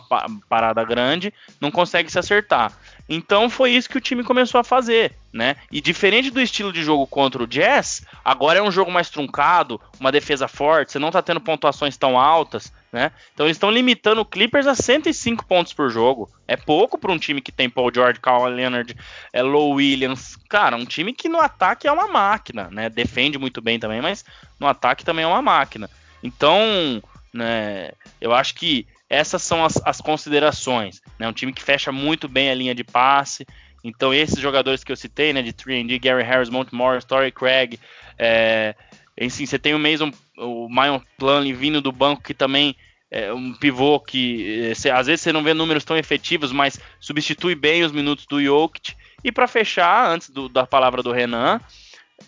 parada grande, não consegue se acertar. Então foi isso que o time começou a fazer, né? E diferente do estilo de jogo contra o Jazz, agora é um jogo mais truncado, uma defesa forte, você não tá tendo pontuações tão altas, né? Então eles estão limitando o Clippers a 105 pontos por jogo. É pouco para um time que tem Paul George, Kawhi Leonard, é Low Williams. Cara, um time que no ataque é uma máquina, né? Defende muito bem também, mas no ataque também é uma máquina. Então, né, eu acho que essas são as, as considerações. Né? Um time que fecha muito bem a linha de passe. Então, esses jogadores que eu citei, né, de 3D, Gary Harris, Monte Morris, Torrey Craig, é, enfim, você tem o Mason, o Mayon Plumlee vindo do banco que também é um pivô que é, às vezes você não vê números tão efetivos, mas substitui bem os minutos do Jokic. E para fechar, antes do, da palavra do Renan,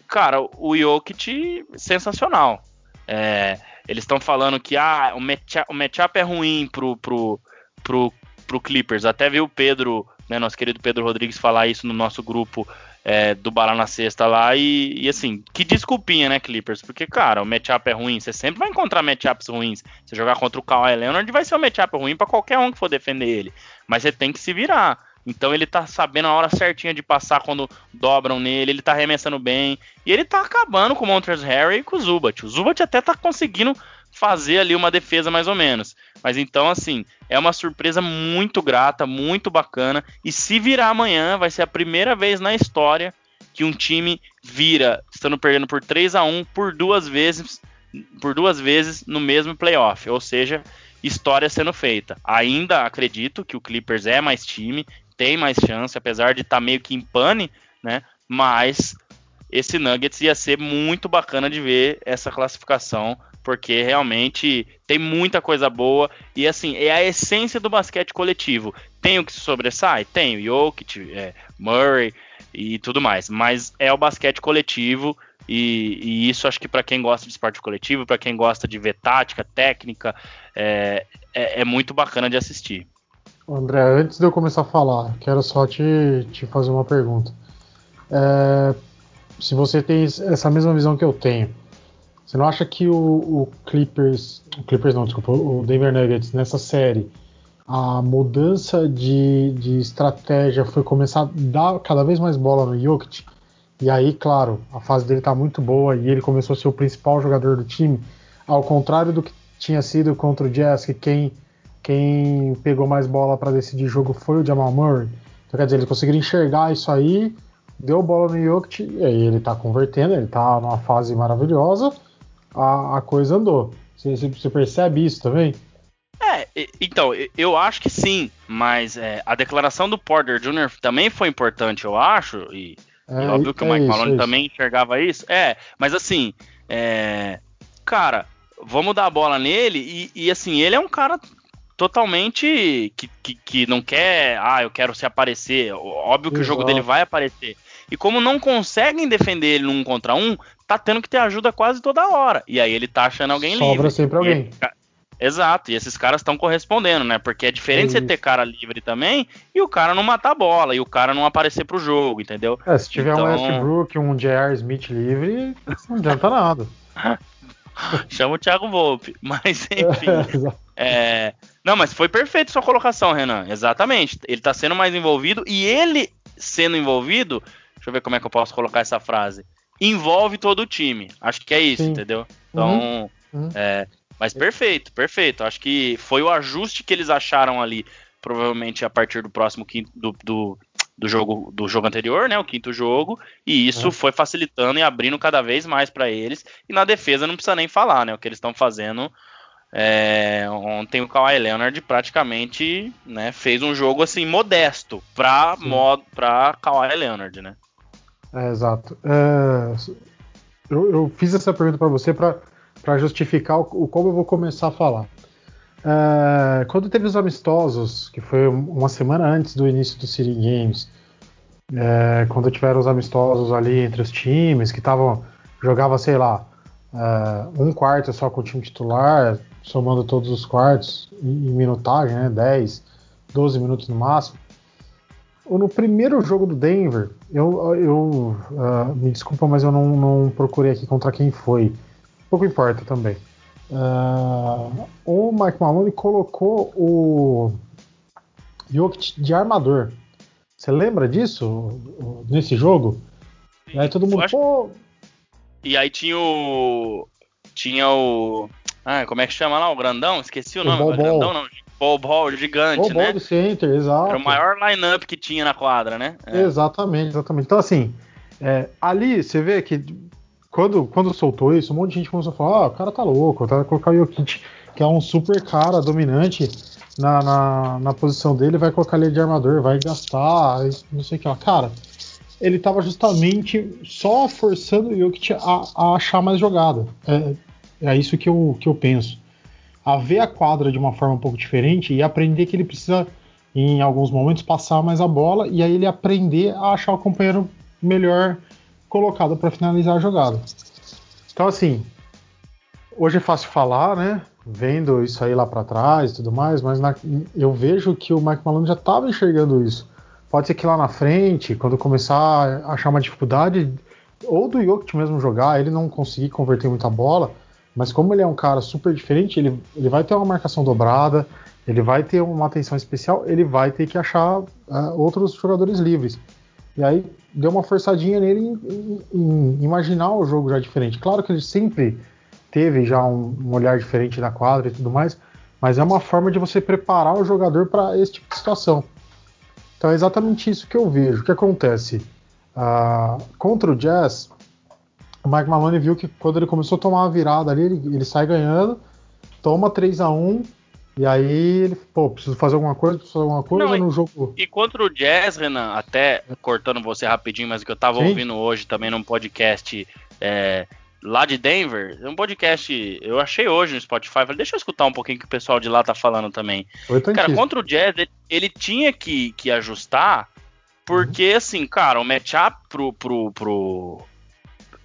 cara, o Jokic sensacional. É, eles estão falando que ah, o matchup, o matchup é ruim pro, pro, pro, pro Clippers. Até viu o Pedro, né, nosso querido Pedro Rodrigues, falar isso no nosso grupo é, do Bala na Sexta lá. E, e, assim, que desculpinha, né, Clippers? Porque, cara, o matchup é ruim. Você sempre vai encontrar matchups ruins. Você jogar contra o Kawhi Leonard vai ser um matchup ruim para qualquer um que for defender ele. Mas você tem que se virar. Então ele tá sabendo a hora certinha de passar quando dobram nele, ele tá arremessando bem. E ele tá acabando com o Montrezl Harry e com o Zubat. O Zubat até tá conseguindo fazer ali uma defesa mais ou menos. Mas então, assim, é uma surpresa muito grata, muito bacana. E se virar amanhã, vai ser a primeira vez na história que um time vira, estando perdendo por 3 a 1 por duas vezes, por duas vezes no mesmo playoff. Ou seja, história sendo feita. Ainda acredito que o Clippers é mais time, tem mais chance, apesar de estar tá meio que em pane, né? Mas esse Nuggets ia ser muito bacana de ver essa classificação, porque realmente tem muita coisa boa e assim, é a essência do basquete coletivo. Tem o que se sobressai? Tem, o Jokic, é, Murray e tudo mais, mas é o basquete coletivo e, e isso acho que para quem gosta de esporte coletivo, para quem gosta de ver tática, técnica, é, é, é muito bacana de assistir. André, antes de eu começar a falar, quero só te, te fazer uma pergunta. É, se você tem essa mesma visão que eu tenho, você não acha que o, o Clippers, o Clippers não, desculpa, o Denver Nuggets nessa série, a mudança de, de estratégia foi começar a dar cada vez mais bola no Jokic? E aí, claro, a fase dele tá muito boa e ele começou a ser o principal jogador do time, ao contrário do que tinha sido contra o Jazz, que quem quem pegou mais bola para decidir jogo foi o Jamal Murray. Então, quer dizer, eles conseguiram enxergar isso aí, deu bola no Jokic, e aí ele tá convertendo, ele tá numa fase maravilhosa, a, a coisa andou. Você, você percebe isso também? É, então, eu acho que sim, mas é, a declaração do Porter Jr. também foi importante, eu acho, e, é, e óbvio que o Mike isso, Malone também enxergava isso. É, mas assim, é, cara, vamos dar a bola nele e, e, assim, ele é um cara totalmente que, que, que, não quer, ah, eu quero se aparecer. Óbvio que Exato. o jogo dele vai aparecer. E como não conseguem defender ele num contra um, tá tendo que ter ajuda quase toda hora. E aí ele tá achando alguém Sobra livre. Sobra sempre alguém. Exato, e esses caras estão correspondendo, né? Porque é diferente é você ter cara livre também e o cara não matar a bola e o cara não aparecer pro jogo, entendeu? É, se tiver então... um Westbrook, um J.R. Smith livre, não adianta nada. Chama o Thiago Volpe, mas enfim. É, não, mas foi perfeito sua colocação, Renan. Exatamente. Ele tá sendo mais envolvido e ele sendo envolvido, deixa eu ver como é que eu posso colocar essa frase. Envolve todo o time. Acho que é isso, Sim. entendeu? Então, uhum. Uhum. É, mas perfeito, perfeito. Acho que foi o ajuste que eles acharam ali, provavelmente a partir do próximo quinto, do, do, do jogo do jogo anterior, né, o quinto jogo, e isso é. foi facilitando e abrindo cada vez mais para eles. E na defesa não precisa nem falar, né, o que eles estão fazendo. É, ontem o Kawhi Leonard praticamente né, fez um jogo assim modesto para modo para Kawhi Leonard, né? É, exato. É, eu, eu, fiz essa pergunta para você para para justificar o, o, como eu vou começar a falar. É, quando teve os amistosos, que foi uma semana antes do início do City Games, é, quando tiveram os amistosos ali entre os times, que estavam. jogava, sei lá, é, um quarto só com o time titular, somando todos os quartos, em, em minutagem, né? 10, 12 minutos no máximo. No primeiro jogo do Denver, eu, eu uh, me desculpa, mas eu não, não procurei aqui contra quem foi pouco importa também. Uh, o Mike Maloney colocou o Jokic de armador. Você lembra disso nesse jogo? E aí todo mundo. Pô... E aí tinha o. Tinha o. Ah, como é que chama lá? O grandão? Esqueci o, o nome. Ball, grandão não. Ball Ball, gigante, ball, né? Ball do center, exato. Era o maior line-up que tinha na quadra, né? É. Exatamente, exatamente. Então, assim, é, ali você vê que quando, quando soltou isso, um monte de gente começou a falar: ah, o cara tá louco, tá colocar o Jokic, que é um super cara dominante na, na, na posição dele, vai colocar ele de armador, vai gastar, não sei o que lá. Cara, ele tava justamente só forçando o Jokic a, a achar mais jogada. É, é isso que eu, que eu penso. A ver a quadra de uma forma um pouco diferente e aprender que ele precisa, em alguns momentos, passar mais a bola e aí ele aprender a achar o companheiro melhor colocado para finalizar a jogada. Então, assim, hoje é fácil falar, né? Vendo isso aí lá para trás e tudo mais, mas na, eu vejo que o Mike Malone já estava enxergando isso. Pode ser que lá na frente, quando começar a achar uma dificuldade, ou do Jokic mesmo jogar, ele não conseguir converter muita bola, mas como ele é um cara super diferente, ele, ele vai ter uma marcação dobrada, ele vai ter uma atenção especial, ele vai ter que achar uh, outros jogadores livres. E aí deu uma forçadinha nele em, em, em, imaginar o jogo já diferente. Claro que ele sempre teve já um, um, olhar diferente na quadra e tudo mais, mas é uma forma de você preparar o jogador para esse tipo de situação. Então é exatamente isso que eu vejo. O que acontece? Uh, contra o Jazz, o Mike Maloney viu que quando ele começou a tomar uma virada ali, ele, ele sai ganhando, toma 3 a 1 e aí ele, pô, preciso fazer alguma coisa, preciso fazer alguma coisa Não, no jogo. E contra o Jazz, Renan, até cortando você rapidinho, mas o que eu tava Sim. ouvindo hoje também num podcast é, lá de Denver, um podcast, eu achei hoje no Spotify, falei, deixa eu escutar um pouquinho que o pessoal de lá tá falando também. Cara, contra o Jazz, ele, ele tinha que, que ajustar, porque uhum. assim, cara, o matchup pro, pro, pro,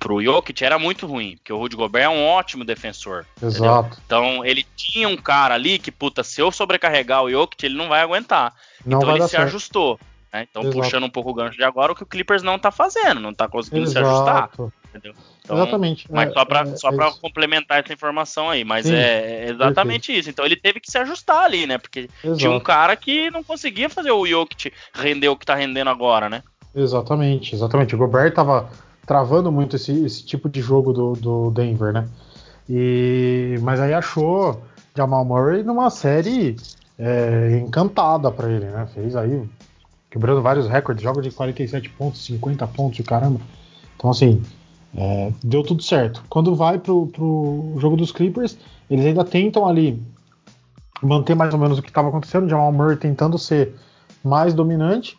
pro Jokic era muito ruim, porque o Rudy Gobert é um ótimo defensor. Exato. Entendeu? Então ele tinha um cara ali que, puta, se eu sobrecarregar o Jokic, ele não vai aguentar. Não então vai ele se certo. ajustou. Né? Então, Exato. puxando um pouco o gancho de agora, o que o Clippers não tá fazendo, não tá conseguindo Exato. se ajustar. Entendeu? Então, exatamente. Mas é, só para é, só é pra complementar essa informação aí, mas Sim, é, exatamente perfeito. isso. Então ele teve que se ajustar ali, né? Porque Exato. tinha um cara que não conseguia fazer o Jokic render o que tá rendendo agora, né? Exatamente, exatamente. O Gobert tava travando muito esse, esse tipo de jogo do, do Denver, né? E, mas aí achou Jamal Murray numa série é, encantada para ele, né? Fez aí quebrando vários recordes, joga de 47 pontos, 50 pontos, caramba. Então assim, é, deu tudo certo. Quando vai pro, pro jogo dos Clippers, eles ainda tentam ali manter mais ou menos o que estava acontecendo, Jamal Murray tentando ser mais dominante.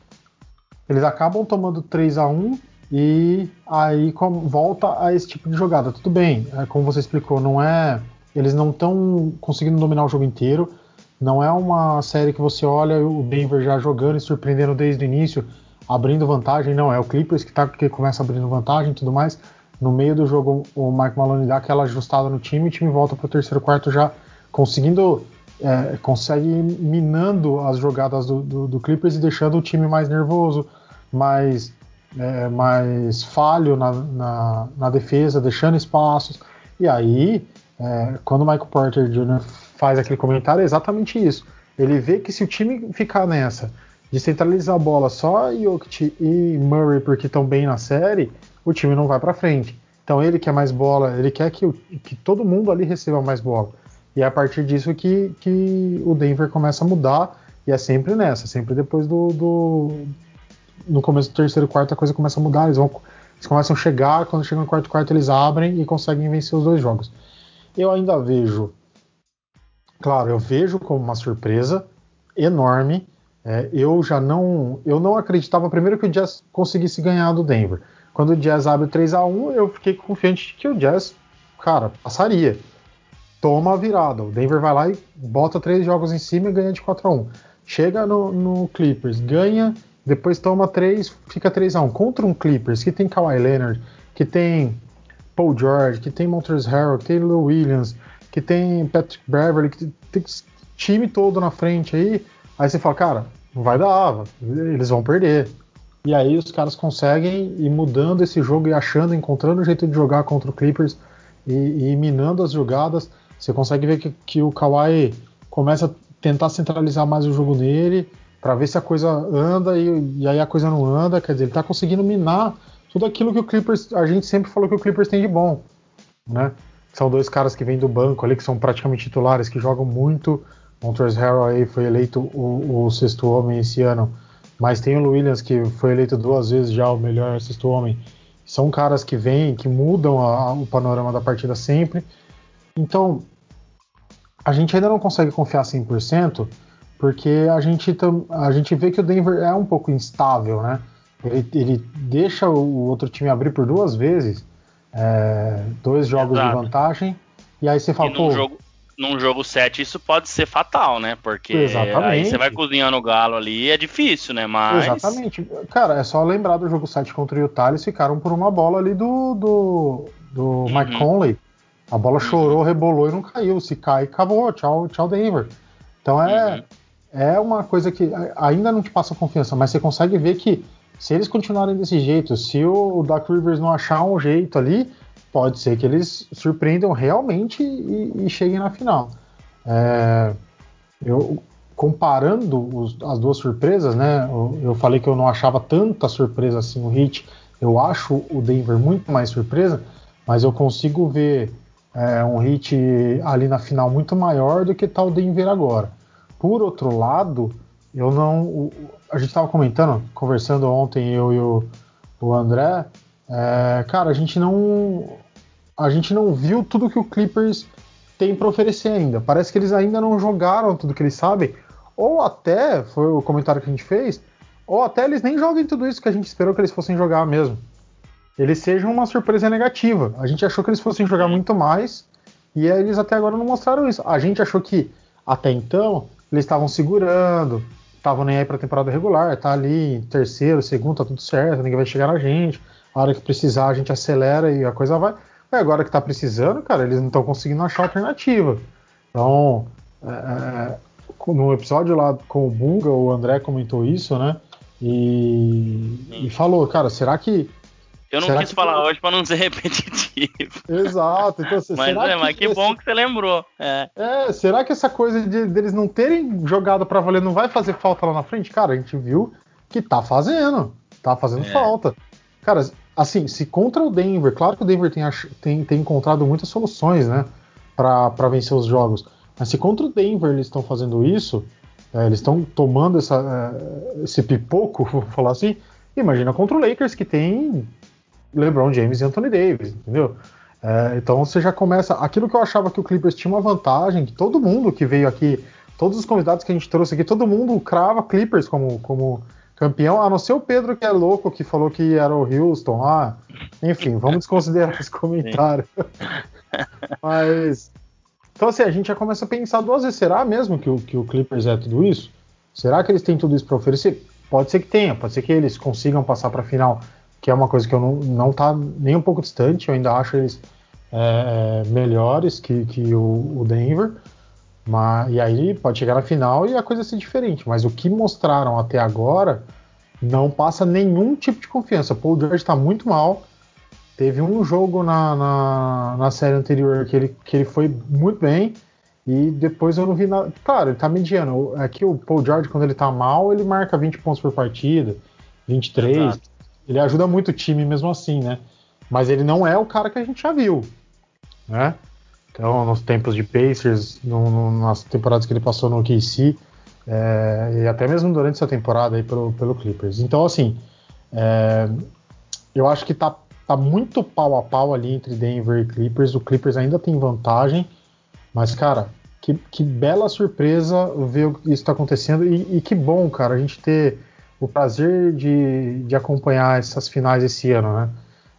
Eles acabam tomando 3 a 1 e aí volta a esse tipo de jogada. Tudo bem, é, como você explicou, não é. Eles não estão conseguindo dominar o jogo inteiro. Não é uma série que você olha o Denver já jogando e surpreendendo desde o início, abrindo vantagem. Não, é o Clippers que, tá, que começa abrindo vantagem e tudo mais. No meio do jogo, o Mike Maloney dá aquela ajustada no time e o time volta para o terceiro quarto já conseguindo é, consegue minando as jogadas do, do, do, Clippers e deixando o time mais nervoso, mais, é, mais falho na, na, na, defesa, deixando espaços. E aí, é, quando o Michael Porter Jr. faz aquele comentário, é exatamente isso. Ele vê que se o time ficar nessa, de centralizar a bola só Jokic e Murray porque estão bem na série, o time não vai para frente. Então ele quer mais bola, ele quer que, que todo mundo ali receba mais bola. E é a partir disso que, que o Denver começa a mudar, e é sempre nessa, sempre depois do, do no começo do terceiro quarto a coisa começa a mudar, eles, vão, eles começam a chegar, quando chegam no quarto quarto eles abrem e conseguem vencer os dois jogos. Eu ainda vejo, claro, eu vejo como uma surpresa enorme. É, eu já não, eu não acreditava primeiro que o Jazz conseguisse ganhar do Denver. Quando o Jazz abre 3 a 1 eu fiquei confiante que o Jazz, cara, passaria toma a virada. O Denver vai lá e bota três jogos em cima e ganha de 4 a 1 Chega no, no Clippers, ganha, depois toma três, fica 3 a 1 Contra um Clippers que tem Kawhi Leonard, que tem Paul George, que tem Montrezl Harrell, que tem Lou Williams, que tem Patrick Beverly, que tem, tem time todo na frente aí. Aí você fala, cara, não vai dar, eles vão perder. E aí os caras conseguem ir mudando esse jogo e achando, encontrando o jeito de jogar contra o Clippers e, e minando as jogadas. Você consegue ver que, que o Kawhi começa a tentar centralizar mais o jogo nele, para ver se a coisa anda e, e, aí a coisa não anda. Quer dizer, ele está conseguindo minar tudo aquilo que o Clippers. A gente sempre falou que o Clippers tem de bom. Né? São dois caras que vêm do banco ali, que são praticamente titulares, que jogam muito. Montrezl Harrell aí foi eleito o, o, sexto homem esse ano. Mas tem o Williams, que foi eleito duas vezes já o melhor sexto homem. São caras que vêm, que mudam a, a, o panorama da partida sempre. Então, a gente ainda não consegue confiar 100%, porque a gente, a gente vê que o Denver é um pouco instável, né? Ele, ele deixa o outro time abrir por duas vezes, é, dois jogos Exato. de vantagem, e aí você fala, num pô. Jogo, num jogo 7 isso pode ser fatal, né? Porque Exatamente. aí você vai cozinhando o galo ali é difícil, né? Mas. Exatamente. Cara, é só lembrar do jogo 7 contra o Utah, eles ficaram por uma bola ali do, do, do uhum. Mike Conley. A bola chorou, rebolou e não caiu. Se cai, acabou. Tchau, tchau, Denver. Então é, uhum. É uma coisa que ainda não te passa confiança, mas você consegue ver que se eles continuarem desse jeito, se o Doc Rivers não achar um jeito ali, pode ser que eles surpreendam realmente e, e cheguem na final. É, eu, comparando os, as duas surpresas, né? Eu, eu, falei que eu não achava tanta surpresa assim o Heat. Eu acho o Denver muito mais surpresa, mas eu consigo ver é, um hit ali na final muito maior do que tá o Denver agora. Por outro lado, eu não. A gente estava comentando, conversando ontem, eu e o, o André. É, cara, a gente não. A gente não viu tudo que o Clippers tem para oferecer ainda. Parece que eles ainda não jogaram tudo que eles sabem. Ou até, foi o comentário que a gente fez, ou até eles nem joguem tudo isso que a gente esperou que eles fossem jogar mesmo eles sejam uma surpresa negativa. A gente achou que eles fossem jogar muito mais e eles até agora não mostraram isso. A gente achou que até então eles estavam segurando, estavam nem aí para a temporada regular, tá ali terceiro, segundo, tá tudo certo, ninguém vai chegar na gente. A hora que precisar a gente acelera e a coisa vai. Agora que tá precisando, cara, eles não estão conseguindo achar alternativa. Então, é, é, no episódio lá com o Bunga, o André comentou isso, né? E, e falou, cara, será que eu não será quis falar hoje para não ser repetitivo. Exato. Então, mas, é, que, mas que bom que você lembrou. É. é será que essa coisa de, deles não terem jogado para valer não vai fazer falta lá na frente? Cara, a gente viu que tá fazendo. Tá fazendo é. falta. Cara, assim, se contra o Denver, claro que o Denver tem, tem, tem encontrado muitas soluções, né? para vencer os jogos. Mas se contra o Denver eles estão fazendo isso, é, eles estão tomando essa, é, esse pipoco, vou falar assim, imagina contra o Lakers que tem LeBron James e Anthony Davis, entendeu? É, então você já começa. Aquilo que eu achava que o Clippers tinha uma vantagem, que todo mundo que veio aqui todos os convidados que a gente trouxe aqui, todo mundo crava Clippers como, como campeão, a não ser o Pedro que é louco, que falou que era o Houston lá. Enfim, vamos desconsiderar esse comentário. Mas. Então, assim, a gente já começa a pensar duas vezes: será mesmo que o, que o Clippers é tudo isso? Será que eles têm tudo isso para oferecer? Pode ser que tenha, pode ser que eles consigam passar para a final, que é uma coisa que eu não, não tá nem um pouco distante, eu ainda acho eles é, melhores que, que o, o Denver. Mas, e aí pode chegar na final e a coisa ser diferente. Mas o que mostraram até agora não passa nenhum tipo de confiança. Paul George está muito mal. Teve um jogo na, na, na, série anterior que ele, que ele foi muito bem. E depois eu não vi nada. Claro, ele tá mediano. Aqui o Paul George, quando ele tá mal, ele marca 20 pontos por partida, 23. Exato. Ele ajuda muito o time mesmo assim, né? Mas ele não é o cara que a gente já viu, né? Então, nos tempos de Pacers, no, no, nas temporadas que ele passou no KC, é, e até mesmo durante essa temporada aí pelo, pelo Clippers. Então, assim, é, eu acho que tá, tá muito pau a pau ali entre Denver e Clippers. O Clippers ainda tem vantagem, mas, cara, que, que bela surpresa ver isso está acontecendo e, e, que bom, cara, a gente ter o prazer de, de acompanhar essas finais esse ano, né?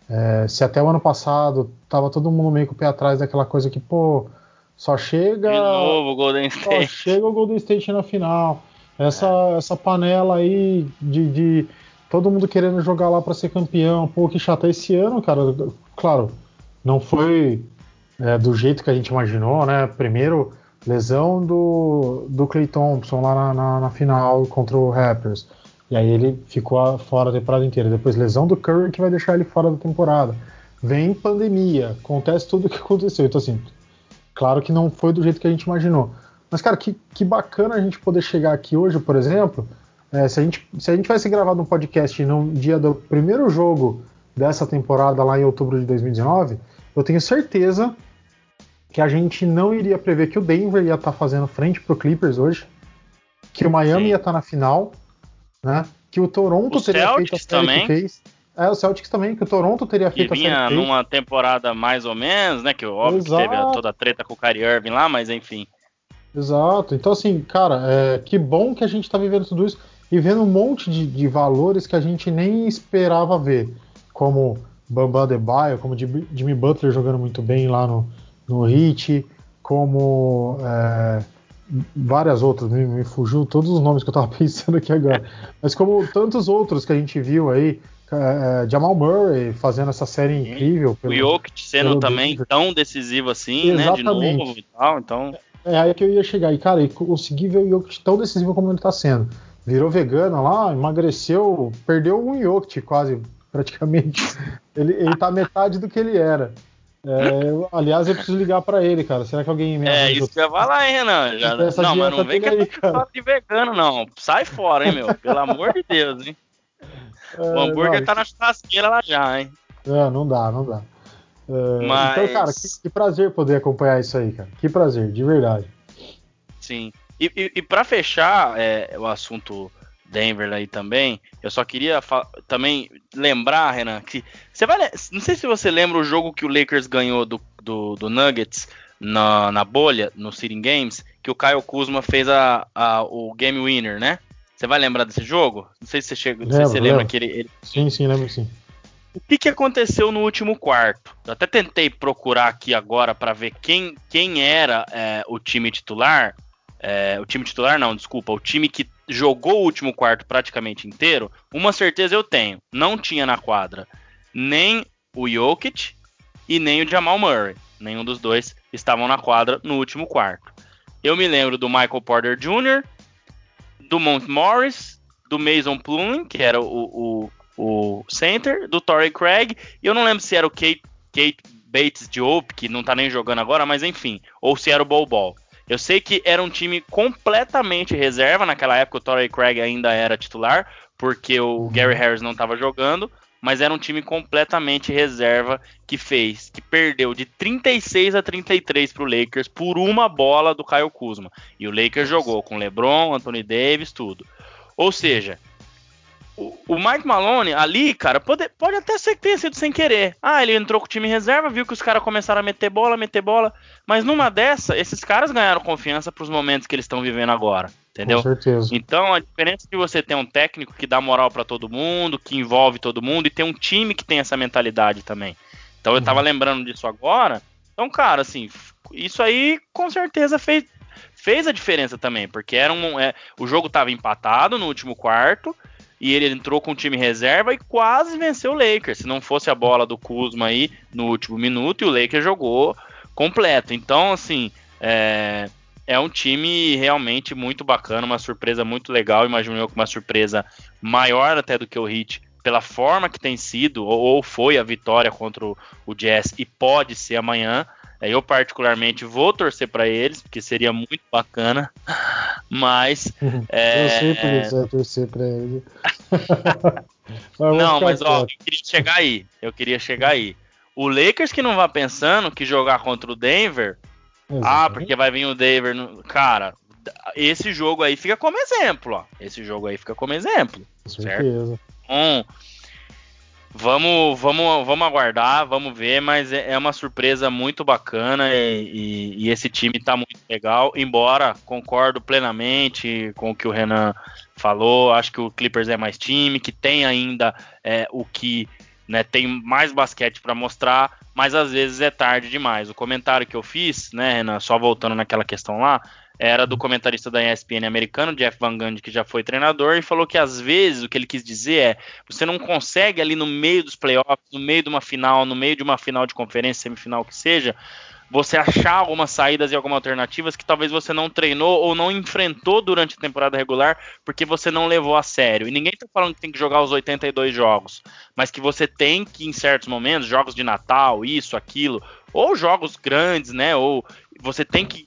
É, se até o ano passado tava todo mundo meio com o pé atrás daquela coisa que, pô, só chega. De novo o Golden State. Só chega o Golden State na final. Essa, é. essa panela aí de, de, todo mundo querendo jogar lá para ser campeão. Pô, que chato. Esse ano, cara, claro, não foi é, do jeito que a gente imaginou, né? Primeiro, lesão do, do Clay Thompson lá na, na, na final contra o Raptors. E aí ele ficou fora da temporada inteira. Depois lesão do Curry que vai deixar ele fora da temporada. Vem pandemia, acontece tudo o que aconteceu. Então assim, claro que não foi do jeito que a gente imaginou. Mas cara, que, que bacana a gente poder chegar aqui hoje, por exemplo. É, se, a gente, se a gente tivesse gravado um podcast no dia do primeiro jogo dessa temporada lá em outubro de 2019, eu tenho certeza que a gente não iria prever que o Denver ia estar tá fazendo frente pro Clippers hoje, que o Miami Sim. ia estar tá na final né? Que o Toronto o teria Celtics feito a série também. que fez. É, o Celtics também, que o Toronto teria feito que vinha a série numa temporada mais ou menos, né? Que óbvio Exato. que teve toda a treta com o Kyrie Irving lá, mas enfim. Exato. Então, assim, cara, é, que bom que a gente tá vivendo tudo isso e vendo um monte de, de valores que a gente nem esperava ver, como Bambam Debaio, como Jimmy Butler jogando muito bem lá no, no Heat, como é, várias outras, me, me, fugiu todos os nomes que eu tava pensando aqui agora. Mas como tantos outros que a gente viu aí, é, Jamal Murray fazendo essa série incrível. Pelo, o Jokic sendo também Denver. tão decisivo assim, Exatamente. né? De novo e tal, então... É, é aí que eu ia chegar. E, cara, consegui ver o Jokic tão decisivo como ele tá sendo. Virou vegano lá, emagreceu, perdeu um Jokic quase, praticamente. ele, ele tá metade do que ele era. É, aliás, eu preciso ligar pra ele, cara. Será que alguém me É isso que eu ia falar, hein, Renan? Já... Não, mas não vem que é cara. de vegano, não. Sai fora, hein, meu? Pelo amor de Deus, hein? É, o hambúrguer não, tá na churrasqueira lá já, hein? É, não dá, não dá. É, mas... Então, cara, que, que, prazer poder acompanhar isso aí, cara. Que prazer, de verdade. Sim. E, e, e para fechar é, o assunto Denver aí também. Eu só queria também lembrar, Renan, que você vai. Não sei se você lembra o jogo que o Lakers ganhou do, do, do Nuggets na, na bolha, no Sitting Games, que o Kyle Kuzma fez a, a, o game winner, né? Você vai lembrar desse jogo? Não sei se você chega, lembro, se você lembra que ele, ele, Sim, sim, lembro sim. O que, que aconteceu no último quarto? Eu até tentei procurar aqui agora para ver quem, quem era é, o time titular. É, o time titular não, desculpa, o time que jogou o último quarto praticamente inteiro, uma certeza eu tenho, não tinha na quadra nem o Jokic e nem o Jamal Murray. Nenhum dos dois estavam na quadra no último quarto. Eu me lembro do Michael Porter Jr., do Mont Morris, do Mason Plumlee, que era o, o, o center, do Torrey Craig, e eu não lembro se era o Kate, Kate Bates Diop, que não tá nem jogando agora, mas enfim, ou se era o Bol Bol. Eu sei que era um time completamente reserva. Naquela época o Torrey Craig ainda era titular, porque o uhum. Gary Harris não estava jogando. Mas era um time completamente reserva que fez, que perdeu de 36 a 33 para o Lakers por uma bola do Kyle Kuzma. E o Lakers jogou com LeBron, Anthony Davis, tudo. Ou seja, o, o Mike Malone ali, cara, pode, pode até ser que tenha sido sem querer. Ah, ele entrou com o time reserva, viu que os caras começaram a meter bola, meter bola. Mas numa dessa, esses caras ganharam confiança para os momentos que eles estão vivendo agora. Entendeu? Com certeza. Então a diferença que você tem um técnico que dá moral para todo mundo, que envolve todo mundo, e tem um time que tem essa mentalidade também. Então eu tava uhum. lembrando disso agora. Então, cara, assim, isso aí com certeza fez, fez a diferença também, porque era um, é, o jogo tava empatado no último quarto e ele entrou com o time reserva e quase venceu o Lakers. Se não fosse a bola do Kuzma aí no último minuto, e o Lakers jogou completo. Então, assim, é, é um time realmente muito bacana, uma surpresa muito legal. Imagino eu que uma surpresa maior até do que o Heat, pela forma que tem sido, ou, foi a vitória contra o, o Jazz, e pode ser amanhã. É, eu, particularmente, vou torcer para eles, porque seria muito bacana. Mas. é... Por eles, é torcer para eles. mas não, mas ó, eu queria chegar aí. Eu queria chegar aí. O Lakers que não vai pensando que jogar contra o Denver. Exatamente. Ah, porque vai vir o Denver. No... Cara, esse jogo aí fica como exemplo, ó. Esse jogo aí fica como exemplo. Com certo? certeza. Então, Vamos, vamos, vamos aguardar, vamos ver, mas é, é uma surpresa muito bacana e, e, e, esse time tá muito legal. Embora concordo plenamente com o que o Renan falou, acho que o Clippers é mais time, que tem ainda é, o que né, tem mais basquete para mostrar, mas às vezes é tarde demais. O comentário que eu fiz, né, Renan, só voltando naquela questão lá, era do comentarista da ESPN americano, Jeff Van Gundy, que já foi treinador, e falou que às vezes o que ele quis dizer é: você não consegue ali no meio dos playoffs, no meio de uma final, no meio de uma final de conferência, semifinal que seja, você achar algumas saídas e algumas alternativas que talvez você não treinou ou não enfrentou durante a temporada regular porque você não levou a sério. E ninguém está falando que tem que jogar os 82 jogos, mas que você tem que, em certos momentos, jogos de Natal, isso, aquilo, ou jogos grandes, né? Ou você tem que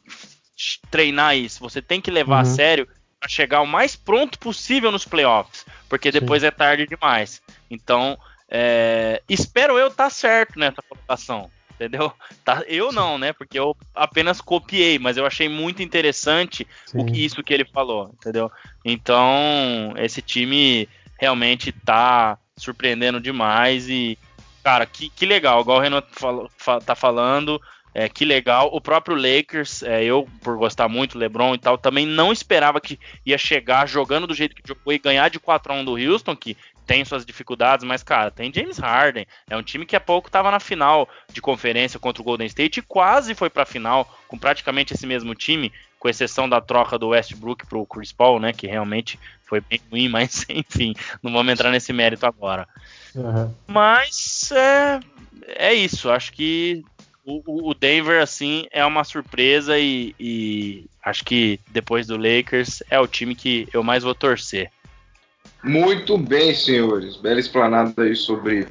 treinar isso, você tem que levar uhum. a sério para chegar o mais pronto possível nos playoffs, porque depois Sim. é tarde demais. Então, é, espero eu estar tá certo nessa colocação, entendeu? Tá, eu não, né? Porque eu apenas copiei, mas eu achei muito interessante o que, isso que ele falou, entendeu? Então, esse time realmente tá surpreendendo demais e, cara, que, que legal, igual o Renan falou, tá falando, é, que legal. O próprio Lakers, é, eu, por gostar muito do LeBron e tal, também não esperava que ia chegar jogando do jeito que jogou e ganhar de 4 a 1 do Houston, que tem suas dificuldades, mas, cara, tem James Harden. É um time que há pouco estava na final de conferência contra o Golden State e quase foi para a final com praticamente esse mesmo time, com exceção da troca do Westbrook para o Chris Paul, né? Que realmente foi bem ruim, mas enfim, não vamos entrar nesse mérito agora. Uhum. Mas é, é isso. Acho que o, Denver, assim, é uma surpresa e, e, acho que depois do Lakers é o time que eu mais vou torcer. Muito bem, senhores. Bela explanada aí sobre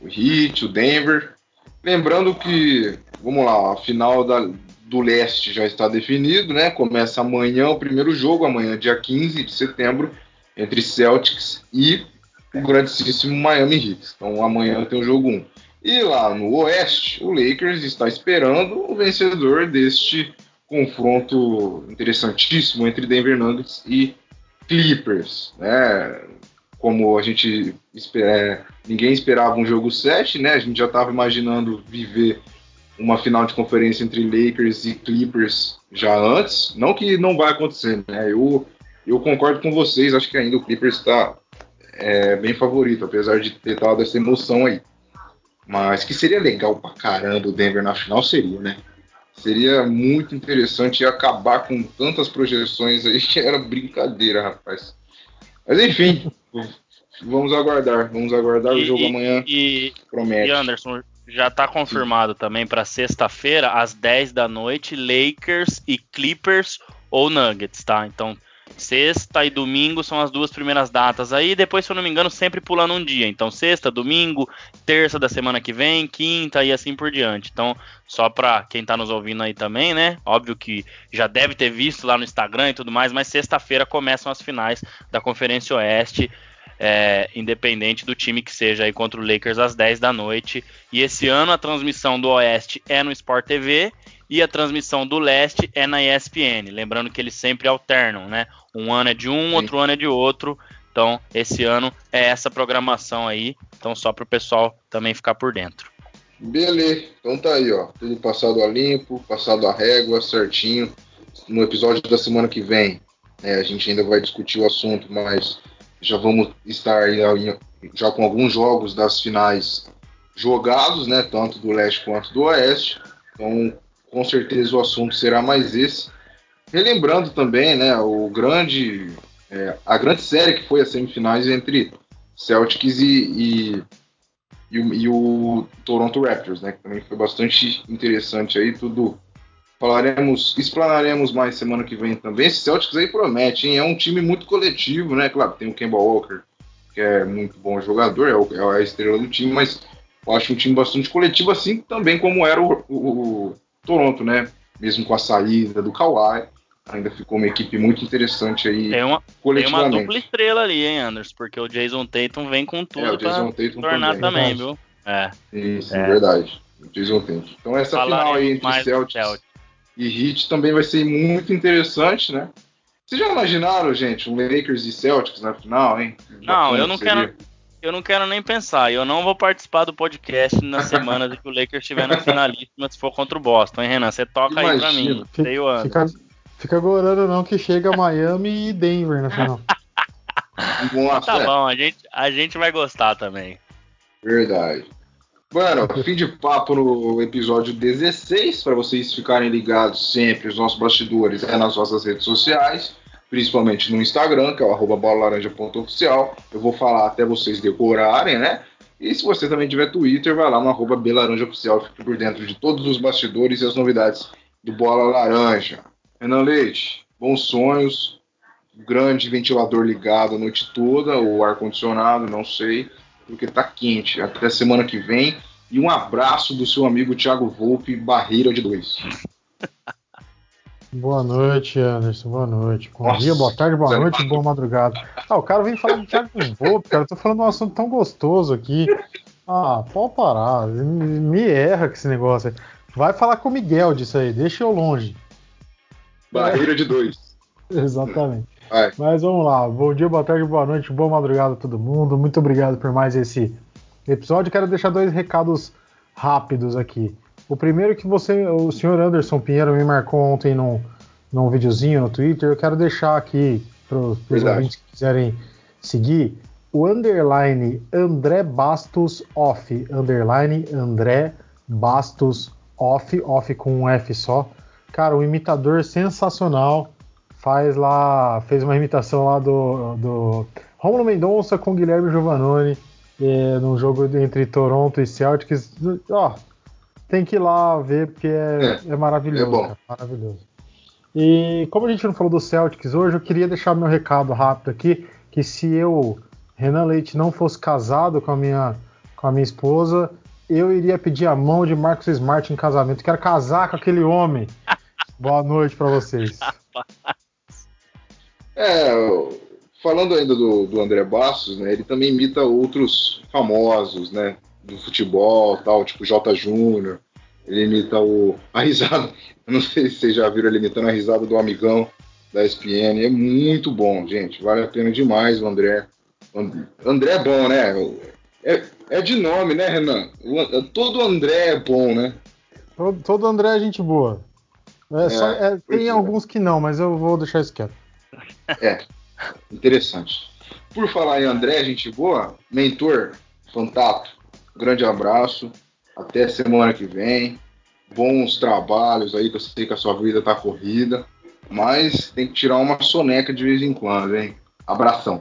o Heat, o Denver. Lembrando que, vamos lá, a final da, do leste já está definido, né? Começa amanhã o primeiro jogo, amanhã, dia 15 de setembro, entre Celtics e o grandíssimo Miami Heat. Então amanhã tem o jogo 1. E lá no Oeste, o Lakers está esperando o vencedor deste confronto interessantíssimo entre Denver Nuggets e Clippers, né? Como a gente espera, é, ninguém esperava um jogo 7, né? A gente já estava imaginando viver uma final de conferência entre Lakers e Clippers já antes. Não que não vai acontecer, né? Eu, eu concordo com vocês, acho que ainda o Clippers está é, bem favorito, apesar de ter dado essa emoção aí. Mas que seria legal pra caramba o Denver na final, seria, né? Seria muito interessante acabar com tantas projeções aí que era brincadeira, rapaz. Mas enfim, vamos aguardar. Vamos aguardar e, o jogo amanhã. E, promete. E Anderson, já tá confirmado Sim. também para sexta-feira, às 10 da noite, Lakers e Clippers ou Nuggets, tá? Então Sexta e domingo são as duas primeiras datas. Aí depois, se eu não me engano, sempre pulando um dia. Então, sexta, domingo, terça da semana que vem, quinta e assim por diante. Então, só para quem tá nos ouvindo aí também, né? Óbvio que já deve ter visto lá no Instagram e tudo mais, mas sexta-feira começam as finais da Conferência Oeste. É, independente do time que seja aí contra o Lakers às 10 da noite. E esse ano a transmissão do Oeste é no Sport TV e a transmissão do leste é na ESPN. Lembrando que eles sempre alternam, né? Um ano é de um, Sim. outro ano é de outro. Então, esse ano é essa programação aí. Então, só para o pessoal também ficar por dentro. Beleza. Então tá aí, ó. Tudo passado a limpo, passado a régua, certinho. No episódio da semana que vem, é, a gente ainda vai discutir o assunto, mas já vamos estar aí, já com alguns jogos das finais jogados, né? Tanto do leste quanto do oeste. Então, com certeza o assunto será mais esse. Relembrando também, né, o grande, é, a grande série que foi as semifinais entre Celtics e, e, e, o, e, o, Toronto Raptors, né, que também foi bastante interessante aí, tudo falaremos, explanaremos mais semana que vem também. Esse Celtics aí promete, hein, é um time muito coletivo, né, claro, tem o Kemba Walker, que é muito bom jogador, é, o, é a estrela do time, mas eu acho um time bastante coletivo, assim também como era o, o, Toronto, né, mesmo com a saída do Kawhi, ainda ficou uma equipe muito interessante aí. Tem uma, tem uma dupla estrela ali, hein, Anders? Porque o Jason Tatum vem com tudo é, o Jason pra Tatum tornar também, também viu? É. Sim, sim, é. verdade. O Jason Tatum. Então essa final aí entre Celtics, Celtics e Heat também vai ser muito interessante, né? Vocês já imaginaram, gente, um Lakers e Celtics na final, hein? Não, eu não seria? quero. Eu não quero nem pensar. Eu não vou participar do podcast na semana de que o Lakers estiver na finalíssima se for contra o Boston, hein, Renan? Você toca Imagina. aí pra mim. Fica, fica, Fica gorando não que chega Miami e Denver na final. Nossa, tá é. bom, a gente, a gente vai gostar também. Verdade. Mano, fim de papo no episódio 16, para vocês ficarem ligados sempre, os nossos bastidores é nas nossas redes sociais, principalmente no Instagram, que é o arroba bolalaranja.oficial. Eu vou falar até vocês decorarem, né? E se você também tiver Twitter, vai lá no arroba belaranjaoficial, fique por dentro de todos os bastidores e as novidades do Bola Laranja. Renan Leite, bons sonhos. Grande ventilador ligado a noite toda, ou ar-condicionado, não sei, porque tá quente. Até semana que vem. E um abraço do seu amigo Thiago Volpe, Barreira de Dois. Boa noite, Anderson. Boa noite. Bom Nossa, dia, boa tarde, boa noite, boa madrugada. Ah, o cara vem falar do Thiago Volpe, cara. Eu tô falando um assunto tão gostoso aqui. Ah, pode parar. Me erra com esse negócio aí. Vai falar com o Miguel disso aí, deixa eu longe. Barreira de dois. Exatamente. Vai. Mas vamos lá. Bom dia, boa tarde, boa noite, boa madrugada a todo mundo. Muito obrigado por mais esse episódio. Quero deixar dois recados rápidos aqui. O primeiro que você, o senhor Anderson Pinheiro me marcou ontem num, num videozinho no Twitter. Eu quero deixar aqui para os ouvintes que quiserem seguir o underline André Bastos Off. Underline André Bastos Off, off com um F só. Cara, um imitador sensacional. Faz lá, fez uma imitação lá do, do Romulo Mendonça com Guilherme Giovannone é, num jogo entre Toronto e Celtics. Ó, tem que ir lá ver porque é, é, é maravilhoso, é cara, maravilhoso. E como a gente não falou do Celtics hoje, eu queria deixar meu recado rápido aqui, que se eu, Renan Leite, não fosse casado com a minha, com a minha esposa, eu iria pedir a mão de Marcos Smart em casamento. Quero casar com aquele homem. Boa noite para vocês. É, falando ainda do, do André Bastos, né, ele também imita outros famosos, né, do futebol, tal, tipo J. Júnior. Ele imita o a risada, eu não sei se vocês já viram ele imitando a risada do amigão da ESPN, é muito bom, gente, vale a pena demais o André. André é bom, né? É, é de nome, né, Renan? O, todo André é bom, né? Todo, todo André é gente boa. É, só, é, é tem é. alguns que não, mas eu vou deixar isso quieto. É, interessante. Por falar em André, gente boa, mentor, fantástico, grande abraço, até semana que vem, bons trabalhos aí, que eu sei que a sua vida tá corrida, mas tem que tirar uma soneca de vez em quando, hein? Abração.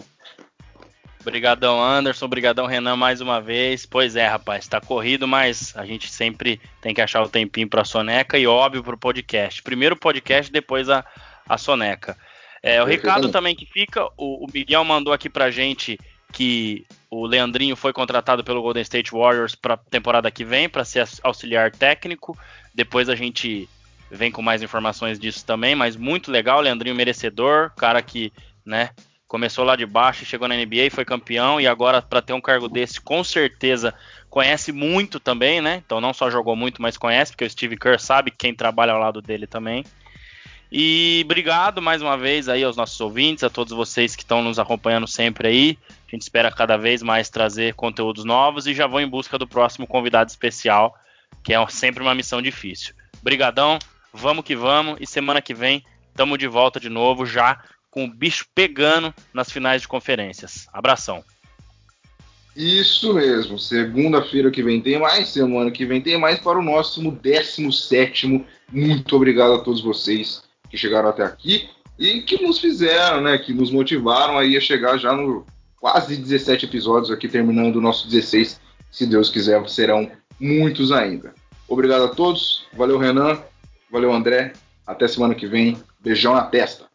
Obrigadão, Anderson. Obrigadão, Renan, mais uma vez. Pois é, rapaz, tá corrido, mas a gente sempre tem que achar o tempinho pra soneca e, óbvio, pro podcast. Primeiro o podcast, depois a, a soneca. É, o recado também que fica, o, o, Miguel mandou aqui pra gente que o Leandrinho foi contratado pelo Golden State Warriors pra temporada que vem, para ser auxiliar técnico. Depois a gente vem com mais informações disso também, mas muito legal, Leandrinho merecedor, cara que, né, começou lá de baixo, chegou na NBA, foi campeão e agora para ter um cargo desse, com certeza conhece muito também, né? Então não só jogou muito, mas conhece, porque o Steve Kerr sabe quem trabalha ao lado dele também. E obrigado mais uma vez aí aos nossos ouvintes, a todos vocês que estão nos acompanhando sempre aí. A gente espera cada vez mais trazer conteúdos novos e já vou em busca do próximo convidado especial, que é sempre uma missão difícil. Brigadão, vamos que vamos e semana que vem estamos de volta de novo já com o bicho pegando nas finais de conferências. Abração. Isso mesmo. Segunda-feira que vem tem mais, semana que vem tem mais para o nosso 17. Muito obrigado a todos vocês que chegaram até aqui e que nos fizeram, né? Que nos motivaram aí a chegar já no quase 17 episódios aqui, terminando o nosso 16. Se Deus quiser, serão muitos ainda. Obrigado a todos. Valeu, Renan. Valeu, André. Até semana que vem. Beijão na testa.